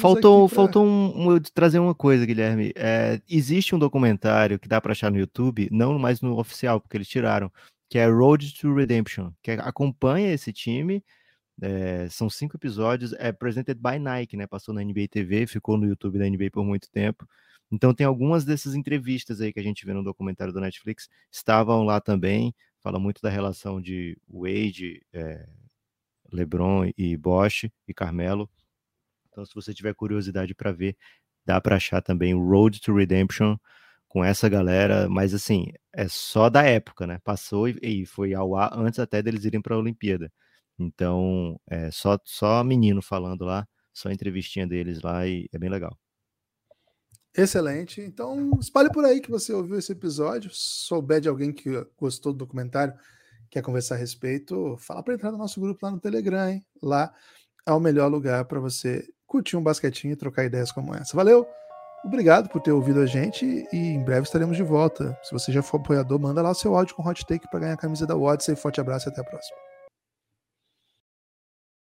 faltou pra... faltou um, um, trazer uma coisa, Guilherme. É, existe um documentário que dá para achar no YouTube, não mais no oficial, porque eles tiraram, que é Road to Redemption, que acompanha esse time. É, são cinco episódios, é presented by Nike, né? Passou na NBA TV, ficou no YouTube da NBA por muito tempo. Então tem algumas dessas entrevistas aí que a gente vê no documentário do Netflix, estavam lá também, fala muito da relação de Wade, é, LeBron e Bosch e Carmelo. Então se você tiver curiosidade para ver, dá para achar também o Road to Redemption com essa galera, mas assim, é só da época, né? Passou e, e foi ao ar antes até deles irem para a Olimpíada. Então, é só só menino falando lá, só entrevistinha deles lá e é bem legal. Excelente. Então, espalhe por aí que você ouviu esse episódio. Souber de alguém que gostou do documentário, quer conversar a respeito, fala para entrar no nosso grupo lá no Telegram, hein? Lá é o melhor lugar para você curtir um basquetinho e trocar ideias como essa. Valeu! Obrigado por ter ouvido a gente e em breve estaremos de volta. Se você já for apoiador, manda lá o seu áudio com hot take para ganhar a camisa da Odyssey. Forte abraço e até a próxima.